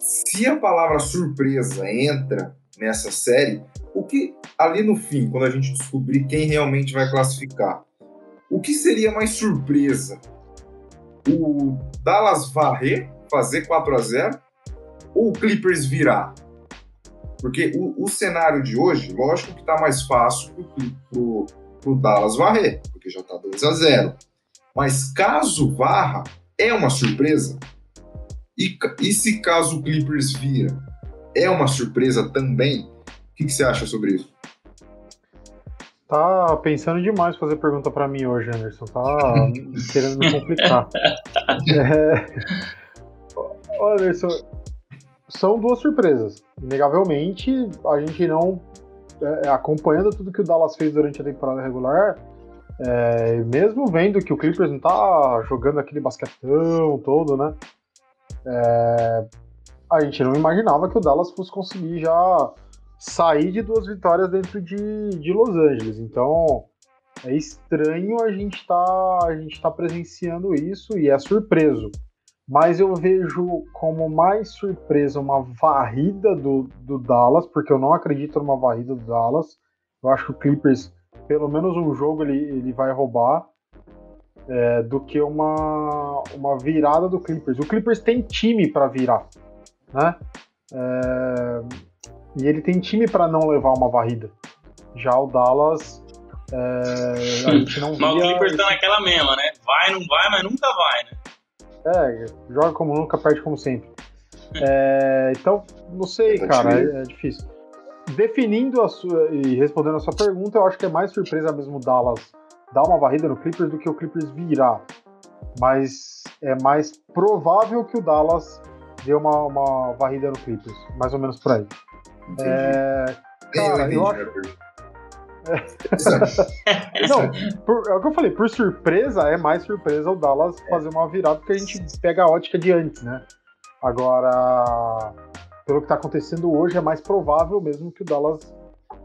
se a palavra surpresa entra nessa série, o que ali no fim, quando a gente descobrir quem realmente vai classificar, o que seria mais surpresa? O Dallas varrer, fazer 4 a 0 ou o Clippers virar? Porque o, o cenário de hoje, lógico que está mais fácil para o Dallas varrer, porque já está 2 a 0 Mas caso varra, é uma surpresa? E, e se caso o Clippers vira, é uma surpresa também? O que, que você acha sobre isso?
Tá pensando demais fazer pergunta para mim hoje, Anderson. Tá querendo me complicar. é... Anderson, são duas surpresas. Inegavelmente, a gente não. É, acompanhando tudo que o Dallas fez durante a temporada regular, é, mesmo vendo que o Clippers não tá jogando aquele basquetão todo, né? É, a gente não imaginava que o Dallas fosse conseguir já sair de duas vitórias dentro de, de Los Angeles. Então é estranho a gente tá, a gente tá presenciando isso e é surpreso mas eu vejo como mais surpresa uma varrida do, do Dallas, porque eu não acredito numa varrida do Dallas. Eu acho que o Clippers, pelo menos um jogo, ele, ele vai roubar, é, do que uma, uma virada do Clippers. O Clippers tem time para virar, né? É, e ele tem time para não levar uma varrida. Já o Dallas, é, a gente não
Mas o Clippers tá naquela mesma, né? Vai, não vai, mas nunca vai, né?
É, joga como nunca, perde como sempre. É, então, não sei, é cara, é, é, difícil. Definindo a sua e respondendo a sua pergunta, eu acho que é mais surpresa mesmo o Dallas dar uma varrida no Clippers do que o Clippers virar. Mas é mais provável que o Dallas dê uma, uma varrida no Clippers, mais ou menos por aí. É, cara, eu acho. Não, por, é o que eu falei, por surpresa, é mais surpresa o Dallas fazer uma virada, porque a gente pega a ótica de antes, né? Agora, pelo que tá acontecendo hoje, é mais provável mesmo que o Dallas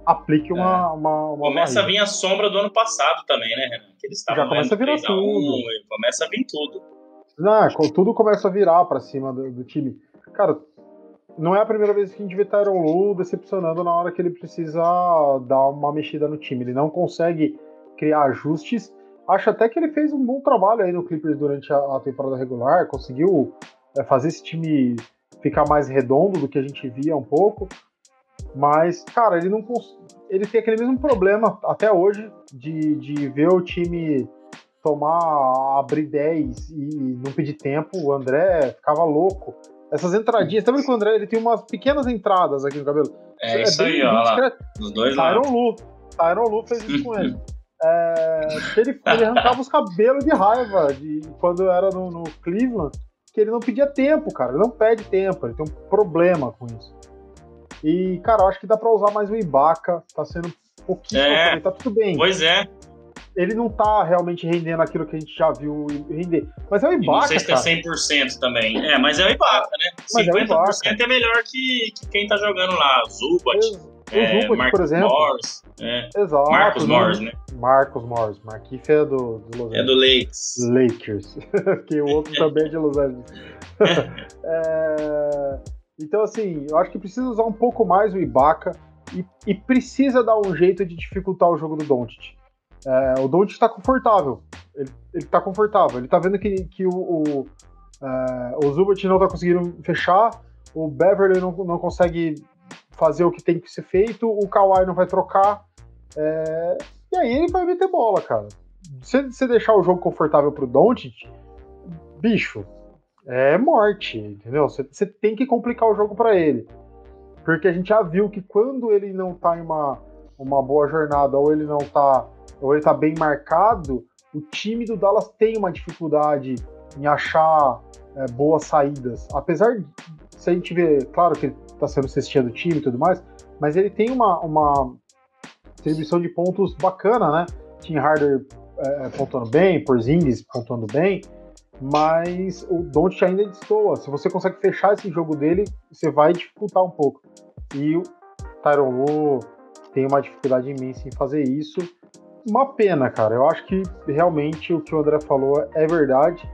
aplique uma. É. uma, uma
começa a vir a sombra do ano passado também, né, Renan? Que eles
Já começa a virar tudo. Um,
começa a vir tudo.
Não, tudo começa a virar para cima do, do time. Cara, não é a primeira vez que a gente vê Tyron Lu decepcionando na hora que ele precisa dar uma mexida no time. Ele não consegue criar ajustes. Acho até que ele fez um bom trabalho aí no Clippers durante a, a temporada regular, conseguiu é, fazer esse time ficar mais redondo do que a gente via um pouco. Mas, cara, ele não ele tem aquele mesmo problema até hoje de, de ver o time tomar, abrir 10 e não pedir tempo. O André ficava louco essas entradinhas. Tá vendo que o André ele tem umas pequenas entradas aqui no cabelo?
É, é isso aí, ó. Lá, os dois
Tyron Lu. Tyron Lu fez isso com ele. É, ele, ele arrancava os cabelos de raiva de, quando era no, no, Cleveland, que ele não pedia tempo, cara. Ele não pede tempo, ele tem um problema com isso. E, cara, eu acho que dá pra usar mais o Ibaka, tá sendo pouquinho, é, tá tudo bem.
Pois é
ele não tá realmente rendendo aquilo que a gente já viu render. Mas é o Ibaka, Não sei se
tá 100% também. É, mas é o Ibaka, né? Mas 50% é, Ibaka. é melhor que, que, quem tá jogando lá. Zubat, é, Zubat Marcos por exemplo. Morris. É.
Exato.
Marcos né? Morris, né?
Marcos Morris. Marquinhos é do, do Los
Angeles. É do Lakers.
Lakers. que o outro também é de Los Angeles. é... Então, assim, eu acho que precisa usar um pouco mais o Ibaka e, e precisa dar um jeito de dificultar o jogo do Doncic. É, o Don't está confortável. Ele, ele tá confortável. Ele tá vendo que, que o, o, é, o Zubat não tá conseguindo fechar, o Beverly não, não consegue fazer o que tem que ser feito, o Kawhi não vai trocar. É, e aí ele vai meter bola, cara. Se você deixar o jogo confortável pro Doncic, bicho, é morte, entendeu? Você tem que complicar o jogo para ele. Porque a gente já viu que quando ele não tá em uma, uma boa jornada ou ele não tá ou ele tá bem marcado, o time do Dallas tem uma dificuldade em achar é, boas saídas. Apesar de, se a gente vê, claro que tá sendo cestinha do time e tudo mais, mas ele tem uma, uma distribuição de pontos bacana, né? Tim Harder é, pontuando bem, Porzingis pontuando bem, mas o Doncic ainda destoa. Se você consegue fechar esse jogo dele, você vai dificultar um pouco. E o Tyron Lu tem uma dificuldade imensa em fazer isso. Uma pena, cara. Eu acho que realmente o que o André falou é verdade.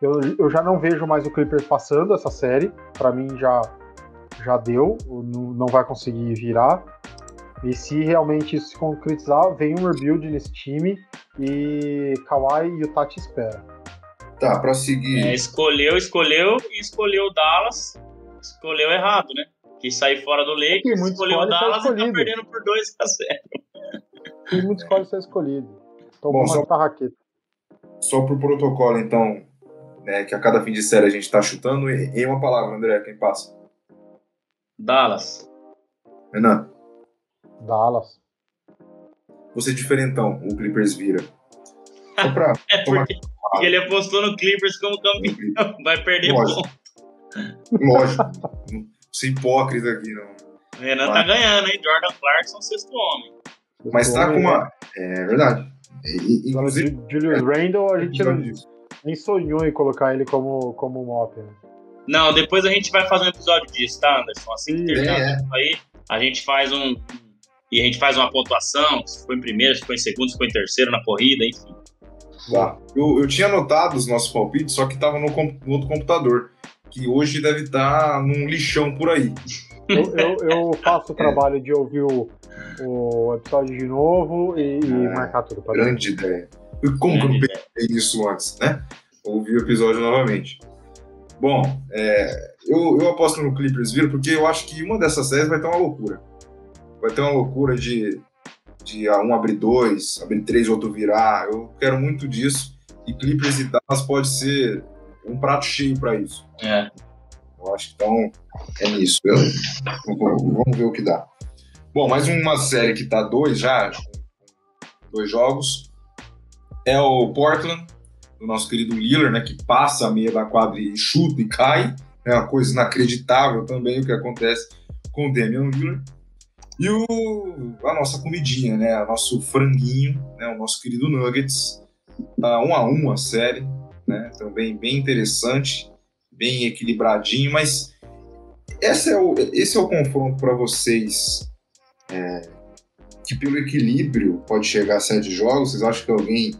Eu, eu já não vejo mais o Clippers passando essa série. Para mim já já deu, não, não vai conseguir virar. E se realmente isso se concretizar, vem um rebuild nesse time e Kawhi e o Tati espera.
Tá, pra seguir.
É, escolheu, escolheu e escolheu o Dallas. Escolheu errado, né? Que sair fora do Lakers, é escolheu o Dallas e tá perdendo por 2 a 0
Muito escolhe ser escolhido. Então, Bom, só, raqueta.
só pro protocolo, então, né, que a cada fim de série a gente tá chutando, em uma palavra, André, quem passa?
Dallas.
Renan.
Dallas.
Você é diferentão, o Clippers vira.
Só pra é porque, porque ele apostou no Clippers como campeão. Vai perder
Lógico. ponto. Lógico. Sem hipócrita aqui, não.
O Renan tá Mas... tá ganhando, hein? Jordan Clarkson, sexto homem.
Mas tá com uma. É verdade. E,
inclusive. Julius Randle, a gente não, nem sonhou em colocar ele como, como mop. Né?
Não, depois a gente vai fazer um episódio disso, tá, Anderson? Assim que terminar é. aí, a gente faz um. E a gente faz uma pontuação, se foi em primeiro, se foi em segundo, se foi em terceiro na corrida, enfim.
Tá. Eu, eu tinha anotado os nossos palpites, só que estava no, no, outro computador, que hoje deve estar tá num lixão por aí.
Eu, eu, eu faço o trabalho de ouvir o, o episódio de novo e, e é, marcar tudo
para Grande ideia. E como que eu não pensei nisso antes, né? Ouvir o episódio novamente. Bom, é, eu, eu aposto no Clippers vir porque eu acho que uma dessas séries vai ter uma loucura. Vai ter uma loucura de, de um abrir dois, abrir três, outro virar. Eu quero muito disso. E Clippers e Dallas pode ser um prato cheio para isso.
É.
Eu acho que então é nisso. Eu, vamos ver o que dá. Bom, mais uma série que tá dois já, dois jogos, é o Portland do nosso querido Lillard, né, que passa a meia da quadra e chuta e cai. É uma coisa inacreditável também o que acontece com o Damian Lillard. E o, a nossa comidinha, né, o nosso franguinho, né, o nosso querido Nuggets. Tá um a um a série, né, também bem interessante, bem equilibradinho, mas esse é o, esse é o confronto para vocês é, que pelo equilíbrio pode chegar a sete jogos. Vocês acham que alguém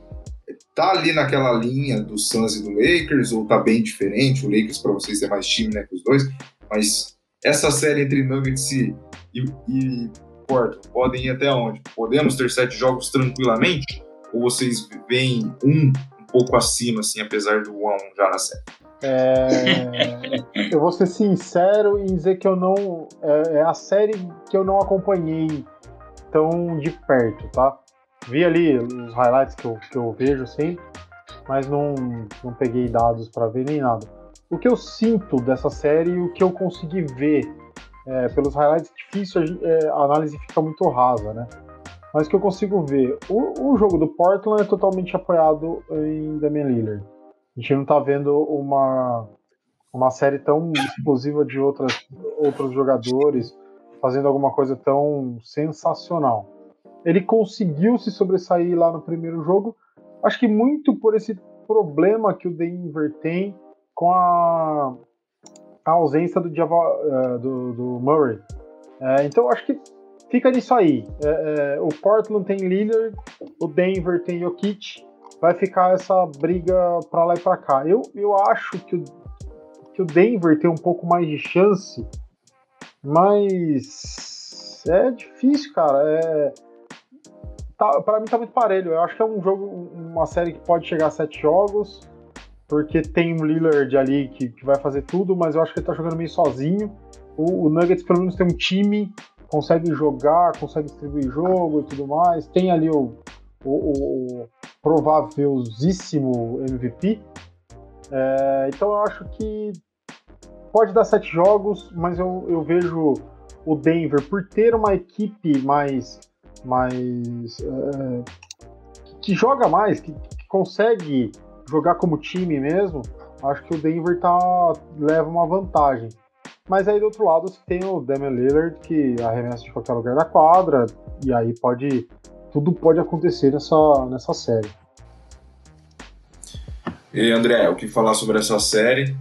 tá ali naquela linha do Suns e do Lakers, ou tá bem diferente? O Lakers, para vocês, é mais time né, que os dois, mas essa série entre Nuggets e, e, e Porto podem ir até onde? Podemos ter sete jogos tranquilamente? Ou vocês veem um um pouco acima, assim, apesar do 1 a 1 já na série?
É... eu vou ser sincero em dizer que eu não. É, é a série que eu não acompanhei tão de perto, tá? vi ali os highlights que eu, que eu vejo sempre, mas não, não peguei dados para ver nem nada. O que eu sinto dessa série e o que eu consegui ver é, pelos highlights, difícil, é, a análise fica muito rasa, né? Mas que eu consigo ver, o, o jogo do Portland é totalmente apoiado em Damian Lillard. A gente não está vendo uma, uma série tão explosiva de outras, outros jogadores fazendo alguma coisa tão sensacional ele conseguiu se sobressair lá no primeiro jogo. Acho que muito por esse problema que o Denver tem com a, a ausência do, Java, uh, do, do, Murray. É, então acho que fica nisso aí. É, é, o Portland tem Lillard, o Denver tem Jokic. Vai ficar essa briga para lá e para cá. Eu, eu acho que o, que o Denver tem um pouco mais de chance, mas é difícil, cara. É, tá, para mim tá muito parelho. Eu acho que é um jogo, uma série que pode chegar a sete jogos, porque tem um Lillard ali que, que vai fazer tudo, mas eu acho que ele tá jogando meio sozinho. O, o, Nuggets pelo menos tem um time, consegue jogar, consegue distribuir jogo e tudo mais. Tem ali o, o, o provávelzíssimo MVP. É, então eu acho que pode dar sete jogos, mas eu, eu vejo o Denver por ter uma equipe mais mais. É, que joga mais, que, que, consegue jogar como time mesmo, acho que o Denver tá, leva uma vantagem. Mas aí do outro lado você tem o Damian Lillard que arremessa de qualquer lugar da quadra e aí pode tudo pode acontecer nessa, nessa série.
E André, o que falar sobre essa série?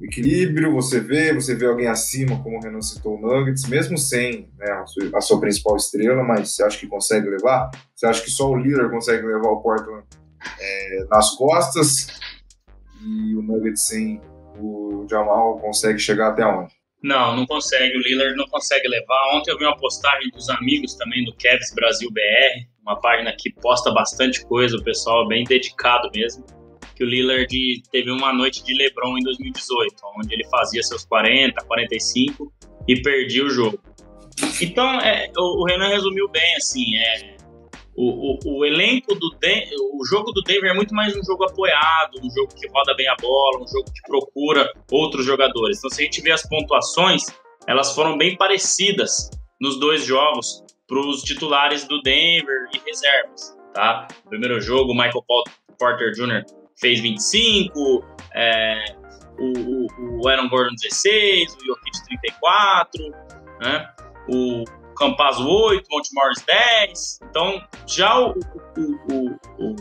Equilíbrio, você vê, você vê alguém acima, como o Renan citou o Nuggets, mesmo sem né, a, sua, a, sua, principal estrela, mas você acha que consegue levar? Você acha que só o Lillard consegue levar o Portland é, nas costas e o Nuggets sem o Jamal consegue chegar até onde?
Não, não consegue. O Lillard não consegue levar. Ontem eu vi uma postagem dos amigos também do Kevs Brasil BR, uma página que posta bastante coisa, o pessoal é bem dedicado mesmo. Que o Lillard teve uma noite de LeBron em 2018, onde ele fazia seus 40, 45 e perdia o jogo. Então, é, o Renan resumiu bem, assim, é, o, o, o, elenco do Den o jogo do Denver é muito mais um jogo apoiado, um jogo que roda bem a bola, um jogo que procura outros jogadores. Então, se a gente vê as pontuações, elas foram bem parecidas nos dois jogos para os titulares do Denver e reservas. Tá? No primeiro jogo, o Michael Porter Jr. fez 25, é, o, o, o Aaron Gordon 16, o Jokic 34, né? o Campazzo 8, Monte Morris 10. Então, já o, o, o,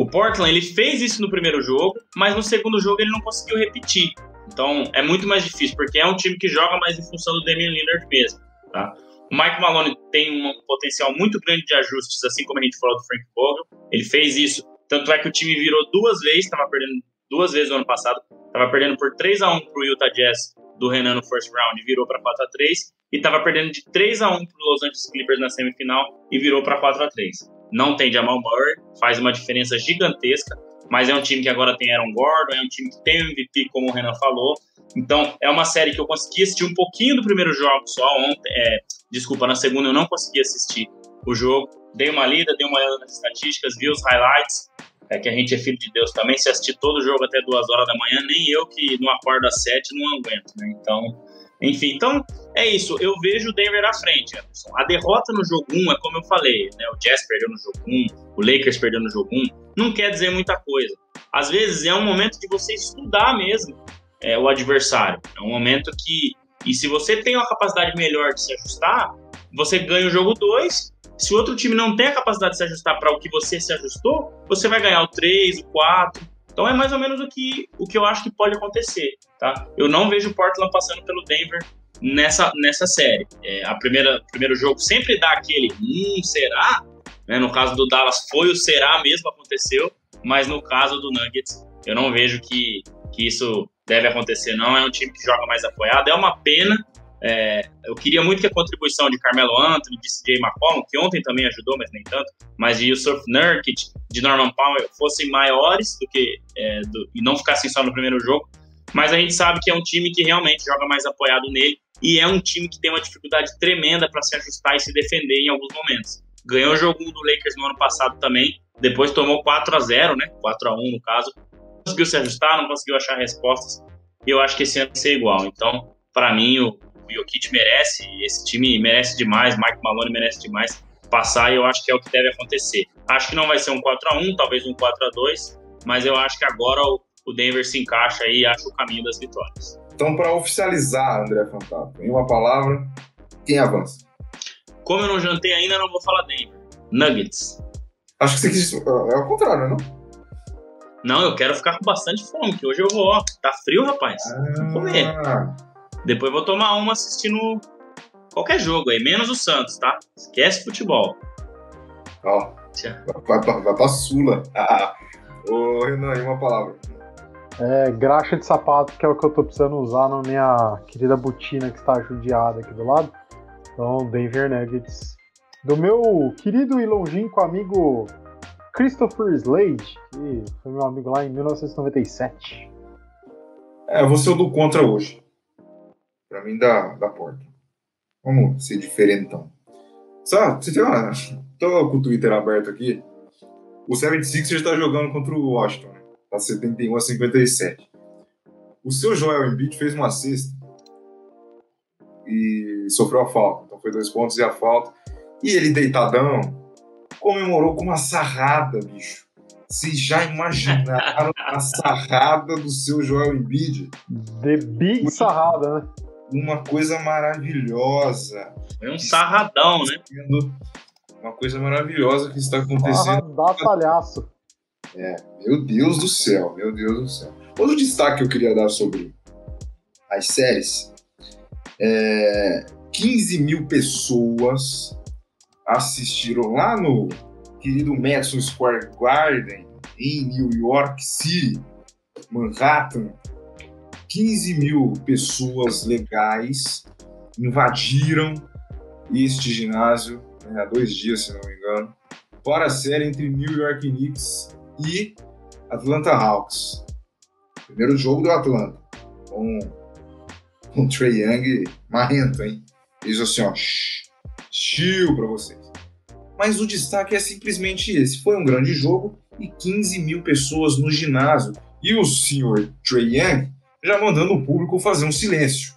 o, Portland ele fez isso no primeiro jogo, mas no segundo jogo ele não conseguiu repetir. Então, é muito mais difícil, porque é um time que joga mais em função do Damian Lillard mesmo. Tá? O Mike Malone tem um potencial muito grande de ajustes, assim como a gente falou do Frank Vogel. Ele fez isso, tanto é que o time virou duas vezes, estava perdendo duas vezes no ano passado, estava perdendo por 3 a 1 para o Utah Jazz do Renan no first round, virou para 4 a 3 e estava perdendo de 3 a 1 para o Los Angeles Clippers na semifinal e virou para 4 a 3 Não tem Jamal Murray, faz uma diferença gigantesca, mas é um time que agora tem Aaron Gordon, é um time que tem MVP, como o Renan falou. Então, é uma série que eu consegui assistir um pouquinho do primeiro jogo só ontem. É, desculpa, na segunda eu não consegui assistir o jogo. Dei uma lida, dei uma olhada nas estatísticas, vi os highlights. É que a gente é filho de Deus também. Se assistir todo jogo até duas horas da manhã, nem eu que não acordo às sete não aguento, né? Então, enfim, então é isso. Eu vejo o Denver à frente, Anderson. A derrota no jogo 1 é como eu falei, né? O Jazz perdeu no jogo 1, o Lakers perdeu no jogo 1. Não quer dizer muita coisa. Às vezes é um momento de você estudar mesmo é, o adversário. É um momento que. E se você tem uma capacidade melhor de se ajustar, você ganha o jogo 2. Se o outro time não tem a capacidade de se ajustar para o que você se ajustou, você vai ganhar o 3, o 4. Então é mais ou menos o que, o que eu acho que pode acontecer, tá? Eu não vejo o Portland passando pelo Denver nessa, nessa série. É, a primeira primeiro jogo sempre dá aquele hum, será? Né? No caso do Dallas foi o será mesmo, aconteceu, mas no caso do Nuggets eu não vejo que, que isso deve acontecer, não. É um time que joga mais apoiado. É uma pena, é, eu queria muito que a contribuição de Carmelo Anthony, de CJ McCollum, que ontem também ajudou, mas nem tanto, mas de Yusuf Nurkic, de Norman Powell, fossem maiores do que é, do, e não ficassem só no primeiro jogo. Mas a gente sabe que é um time que realmente joga mais apoiado nele e é um time que tem uma dificuldade tremenda para se ajustar e se defender em alguns momentos. Ganhou o jogo do Lakers no ano passado também, depois tomou 4 a 0 né? 4 a 1 no caso. Não conseguiu se ajustar, não conseguiu achar respostas. E eu acho que esse ano vai ser igual. Então, para mim, o, o Jokic merece, esse time merece demais, Mike Malone merece demais passar e eu acho que é o que deve acontecer. Acho que não vai ser um 4 a 1 talvez um 4 a 2 mas eu acho que agora o, Denver se encaixa aí e acha o caminho das vitórias.
Então, para oficializar, André Fantato, em uma palavra, quem avança?
Como eu não jantei ainda, não vou falar Denver. Nuggets.
Acho que você quis. É o contrário, não?
Não, eu quero ficar com bastante fome, que hoje eu vou, ó. Tá frio, rapaz. Ah. Vou comer. Depois vou tomar uma assistindo qualquer jogo aí, menos o Santos, tá? Esquece futebol.
Ó, vai, vai, vai pra Sula. Ah, ô, Renan, uma palavra.
É, graxa de sapato, que é o que eu tô precisando usar na minha querida botina que está judiada aqui do lado. Então, Denver Nuggets. Do meu querido e longínquo amigo Christopher Slade, que foi meu amigo lá em 1997.
É, eu vou ser o do contra hoje. Pra mim, da, da porta. Vamos ser diferentão. Sabe, você tem uma. Tô com o Twitter aberto aqui. O 76 está jogando contra o Washington, né? Tá 71 a 57. O seu Joel Embiid fez uma cesta e sofreu a falta. Então foi dois pontos e a falta. E ele deitadão comemorou com uma sarrada, bicho. Vocês já imaginaram a sarrada do seu Joel Embiid?
The Big sarrada, né?
Uma coisa maravilhosa.
Foi um sarradão, né?
Uma coisa maravilhosa que está acontecendo.
Sarradaçalhaço.
É, meu Deus do céu, meu Deus do céu. Outro destaque que eu queria dar sobre as séries é 15 mil pessoas assistiram lá no querido Madison Square Garden, em New York City, Manhattan. 15 mil pessoas legais invadiram este ginásio né, há dois dias, se não me engano, para a série entre New York Knicks e Atlanta Hawks. Primeiro jogo do Atlanta, com, com o Trey Young marrento, hein? Diz assim, ó, chill para vocês. Mas o destaque é simplesmente esse. Foi um grande jogo e 15 mil pessoas no ginásio. E o senhor Trey Young já mandando o público fazer um silêncio.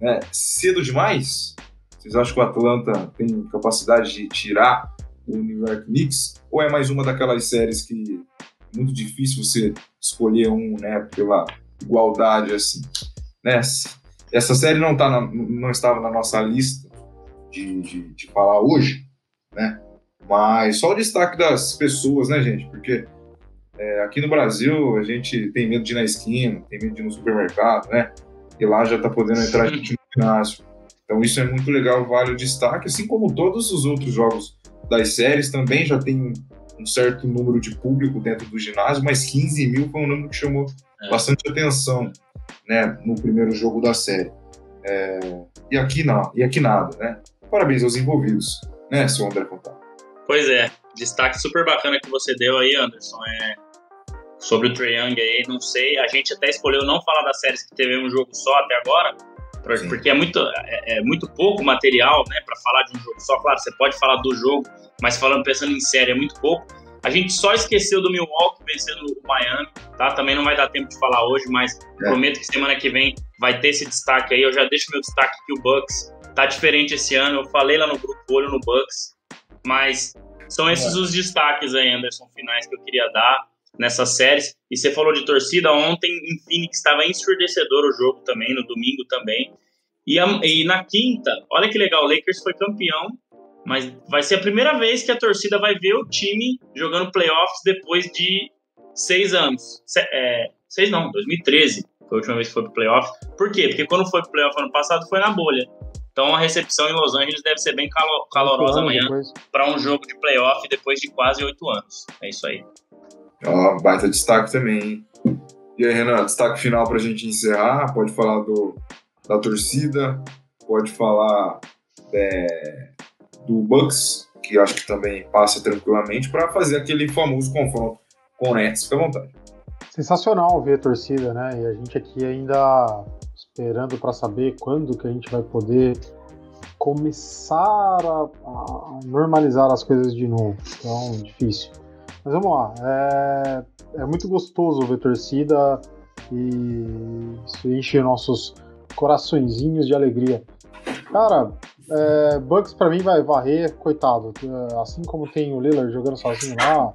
É, cedo demais? Vocês acham que o Atlanta tem capacidade de tirar o New York Knicks? Ou é mais uma daquelas séries que é muito difícil você escolher um, né, pela igualdade assim? Né? Essa série não, tá na, não estava na nossa lista de, de, de falar hoje, né? Mas só o destaque das pessoas, né, gente? Porque é, aqui no Brasil a gente tem medo de ir na esquina, tem medo de ir no supermercado, né? E lá já tá podendo entrar gente no ginásio. Então isso é muito legal, vale o destaque, assim como todos os outros jogos das séries também já tem um, um certo número de público dentro do ginásio, mas 15 mil foi um número que chamou é. bastante atenção, né, no primeiro jogo da série. É, e aqui não, e aqui nada, né? Parabéns aos envolvidos, né, seu André Contar.
Pois é, destaque super bacana que você deu aí, Anderson. É sobre o Trae Young aí, não sei. A gente até escolheu não falar das séries que teve um jogo só até agora, porque é muito, é, é muito pouco material, né, para falar de um jogo só. Claro, você pode falar do jogo, mas falando pensando em série é muito pouco. A gente só esqueceu do Milwaukee vencendo o Miami, tá? Também não vai dar tempo de falar hoje, mas é. prometo que semana que vem vai ter esse destaque aí. Eu já deixo meu destaque que o Bucks tá diferente esse ano. Eu falei lá no grupo olho no Bucks, mas são esses é. os destaques aí, Anderson, finais que eu queria dar nessas séries. E você falou de torcida, ontem em Phoenix estava ensurdecedor o jogo também, no domingo também. E, a, e na quinta, olha que legal, o Lakers foi campeão, mas vai ser a primeira vez que a torcida vai ver o time jogando playoffs depois de seis anos. Se, é, seis não, 2013 foi a última vez que foi pro playoff. Por quê? Porque quando foi pro playoff ano passado foi na bolha. Então a recepção em Los Angeles deve ser bem calo calorosa amanhã para um jogo de playoff depois de quase oito anos. É isso aí.
Ó, baita destaque também, hein? E aí, Renan, destaque final para a gente encerrar. Pode falar do, da torcida, pode falar é, do Bucks, que acho que também passa tranquilamente, para fazer aquele famoso confronto com o Nets. Fica à vontade.
Sensacional ver a torcida, né? E a gente aqui ainda esperando para saber quando que a gente vai poder começar a, a, normalizar as coisas de novo. Então, difícil. Mas vamos lá. É, é muito gostoso ver torcida e isso enche nossos coraçõezinhos de alegria. Cara, é, Bucks para mim vai varrer, coitado. Assim como tem o Lillard jogando sozinho lá,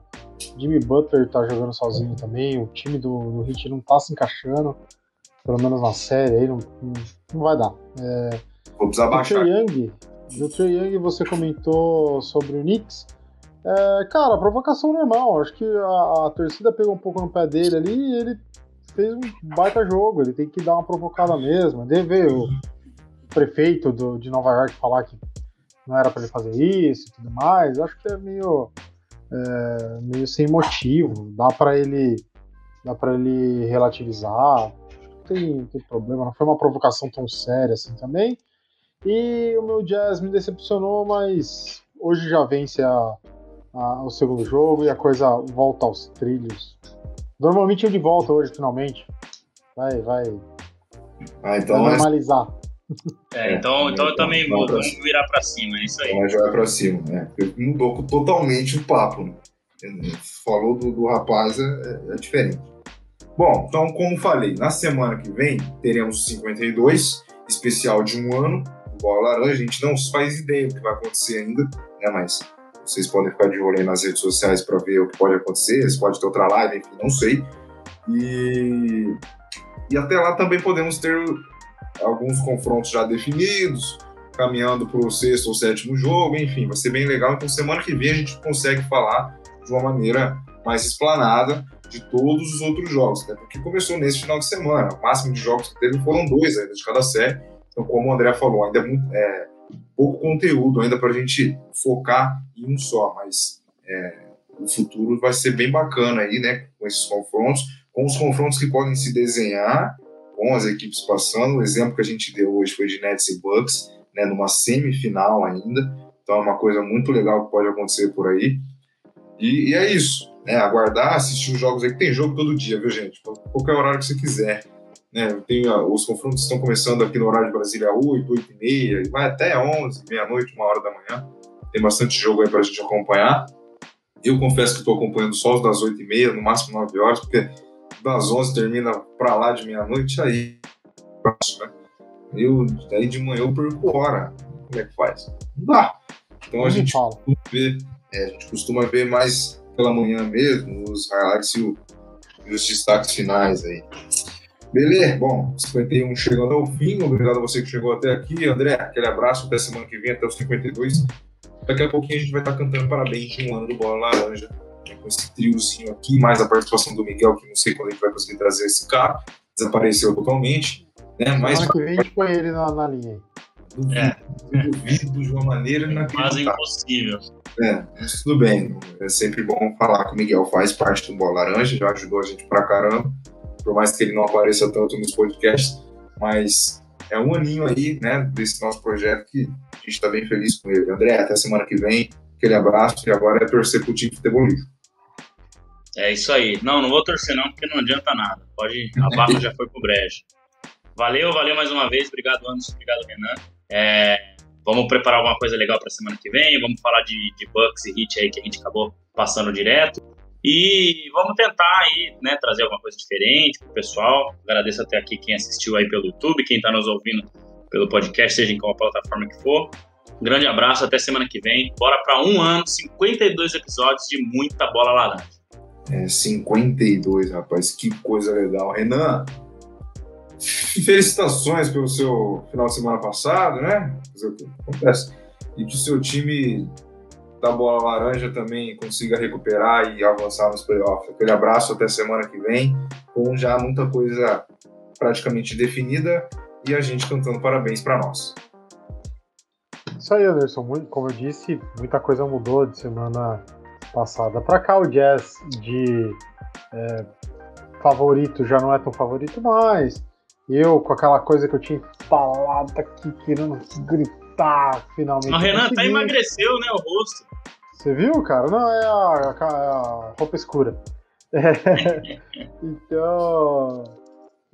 Jimmy Butler tá jogando sozinho também, o time do, do Heat não tá se encaixando pelo menos na série aí, não, não vai dar. É,
Vou precisar baixar.
Young, do Trey Young você comentou sobre o Knicks. É, cara, provocação normal. Acho que a, a, torcida pegou um pouco no pé dele ali e ele fez um baita jogo. Ele tem que dar uma provocada mesmo. Deve o prefeito do, de Nova York falar que não era para ele fazer isso e tudo mais. Acho que é meio, é, meio sem motivo. Dá para ele, dá para ele relativizar tem, tem problema, não foi uma provocação tão séria assim também. E o meu Jazz me decepcionou, mas hoje já vence a, a, o segundo jogo e a coisa volta aos trilhos. Normalmente eu de volta hoje, finalmente. Vai, vai.
Ah, então
vai normalizar.
É, então, então eu também vou, vamos virar pra cima, é isso aí.
Vamos jogar pra cima, né? Mudou totalmente o papo, né? Falou do, do rapaz, é, é diferente. Bom, então, como falei, na semana que vem teremos 52, especial de um ano, Bola Laranja. A gente não faz ideia do que vai acontecer ainda, né? Mas Vocês podem ficar de olho aí nas redes sociais para ver o que pode acontecer. Pode ter outra live, enfim, não sei. E, e até lá também podemos ter alguns confrontos já definidos, caminhando para o sexto ou sétimo jogo, enfim, vai ser bem legal. Então, semana que vem a gente consegue falar de uma maneira mais explanada de todos os outros jogos, né? porque começou nesse final de semana. O máximo de jogos que teve foram dois ainda de cada série. Então, como o André falou, ainda é, muito, é pouco conteúdo ainda para a gente focar em um só, mas é, o futuro vai ser bem bacana aí, né? Com esses confrontos, com os confrontos que podem se desenhar com as equipes passando. O exemplo que a gente deu hoje foi de Nets e Bucks, né? Numa semifinal ainda. Então é uma coisa muito legal que pode acontecer por aí. E, e é isso, né? Aguardar, assistir os jogos aí, que tem jogo todo dia, viu, gente? Qualquer horário que você quiser. Né? Tem, os confrontos estão começando aqui no horário de Brasília 8, 8 e meia, e vai até 11, meia-noite, uma hora da manhã. Tem bastante jogo aí para a gente acompanhar. Eu confesso que estou acompanhando só os das 8 e meia, no máximo 9 horas, porque das 11 termina para lá de meia-noite, aí né? Eu, aí de manhã eu perco hora. Como é que faz? Não dá. Então a gente, ver, é, a gente costuma ver mais pela manhã mesmo, os highlights e, o, e os destaques finais aí. Beleza? Bom, 51 chegando ao fim. Obrigado a você que chegou até aqui. André, aquele abraço. Até semana que vem, até os 52. Daqui a pouquinho a gente vai estar cantando parabéns de um ano do Bola Laranja. Com esse triozinho aqui, mais a participação do Miguel, que não sei quando a gente vai conseguir trazer esse cara. Desapareceu totalmente. Né?
Mas semana que vem a gente põe ele na, na linha.
Duvido, é. duvido de uma maneira
Quase impossível.
É, mas tudo bem. É sempre bom falar que o Miguel faz parte do Bola Laranja, já ajudou a gente pra caramba por mais que ele não apareça tanto nos podcasts, mas é um aninho aí, né, desse nosso projeto que a gente está bem feliz com ele. André, até semana que vem, aquele abraço e agora é torcer pro time futebolista.
É isso aí. Não, não vou torcer não, porque não adianta nada. Pode, a barra já foi pro brejo. Valeu, valeu mais uma vez. Obrigado, Anderson. Obrigado, Renan. É, vamos preparar alguma coisa legal para semana que vem. Vamos falar de, de Bucks e Hit aí que a gente acabou passando direto. E vamos tentar aí, né, trazer alguma coisa diferente pro pessoal. Agradeço até aqui quem assistiu aí pelo YouTube, quem está nos ouvindo pelo podcast, seja em qual plataforma que for. Um grande abraço, até semana que vem. Bora para um ano, 52 episódios de muita bola laranja.
É, 52, rapaz, que coisa legal. Renan, felicitações pelo seu final de semana passado, né? Acontece. E que o seu time da bola laranja também consiga recuperar e avançar nos playoffs. Aquele abraço até semana que vem, com já muita coisa praticamente definida e a gente cantando parabéns para nós.
Isso aí, Anderson. Como eu disse, muita coisa mudou de semana passada para cá. O Jazz de é, favorito já não é tão favorito mais. Eu, com aquela coisa que eu tinha falado aqui, querendo gritar finalmente. O
Renan até emagreceu, né, o rosto.
Você viu, cara? Não, é a, a, a roupa escura. É, então,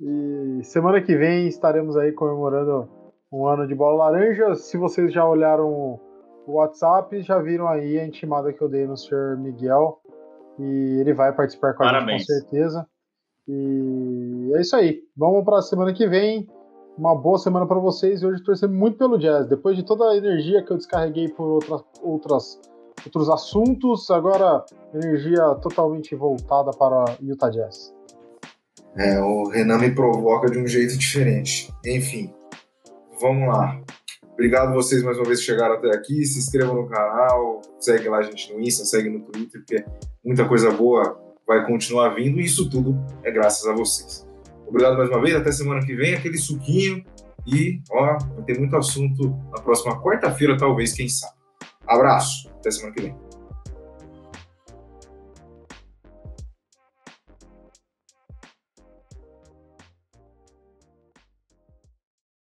e semana que vem estaremos aí comemorando um ano de bola laranja. Se vocês já olharam o WhatsApp, já viram aí a intimada que eu dei no senhor Miguel. E ele vai participar com a Parabéns. gente com certeza. E é isso aí. Vamos para a semana que vem. Uma boa semana para vocês. E hoje torcer muito pelo Jazz. Depois de toda a energia que eu descarreguei por outras, outras, outros assuntos, agora energia totalmente voltada para Utah Jazz.
É, o Renan me provoca de um jeito diferente. Enfim, vamos lá. Obrigado vocês mais uma vez que chegaram até aqui. Se inscrevam no canal, segue lá a gente no Insta, segue no Twitter, porque muita coisa boa vai continuar vindo e isso tudo é graças a vocês. Obrigado mais uma vez, até semana que vem, aquele suquinho e ó, vai ter muito assunto na próxima quarta-feira, talvez, quem sabe. Abraço, até semana que vem.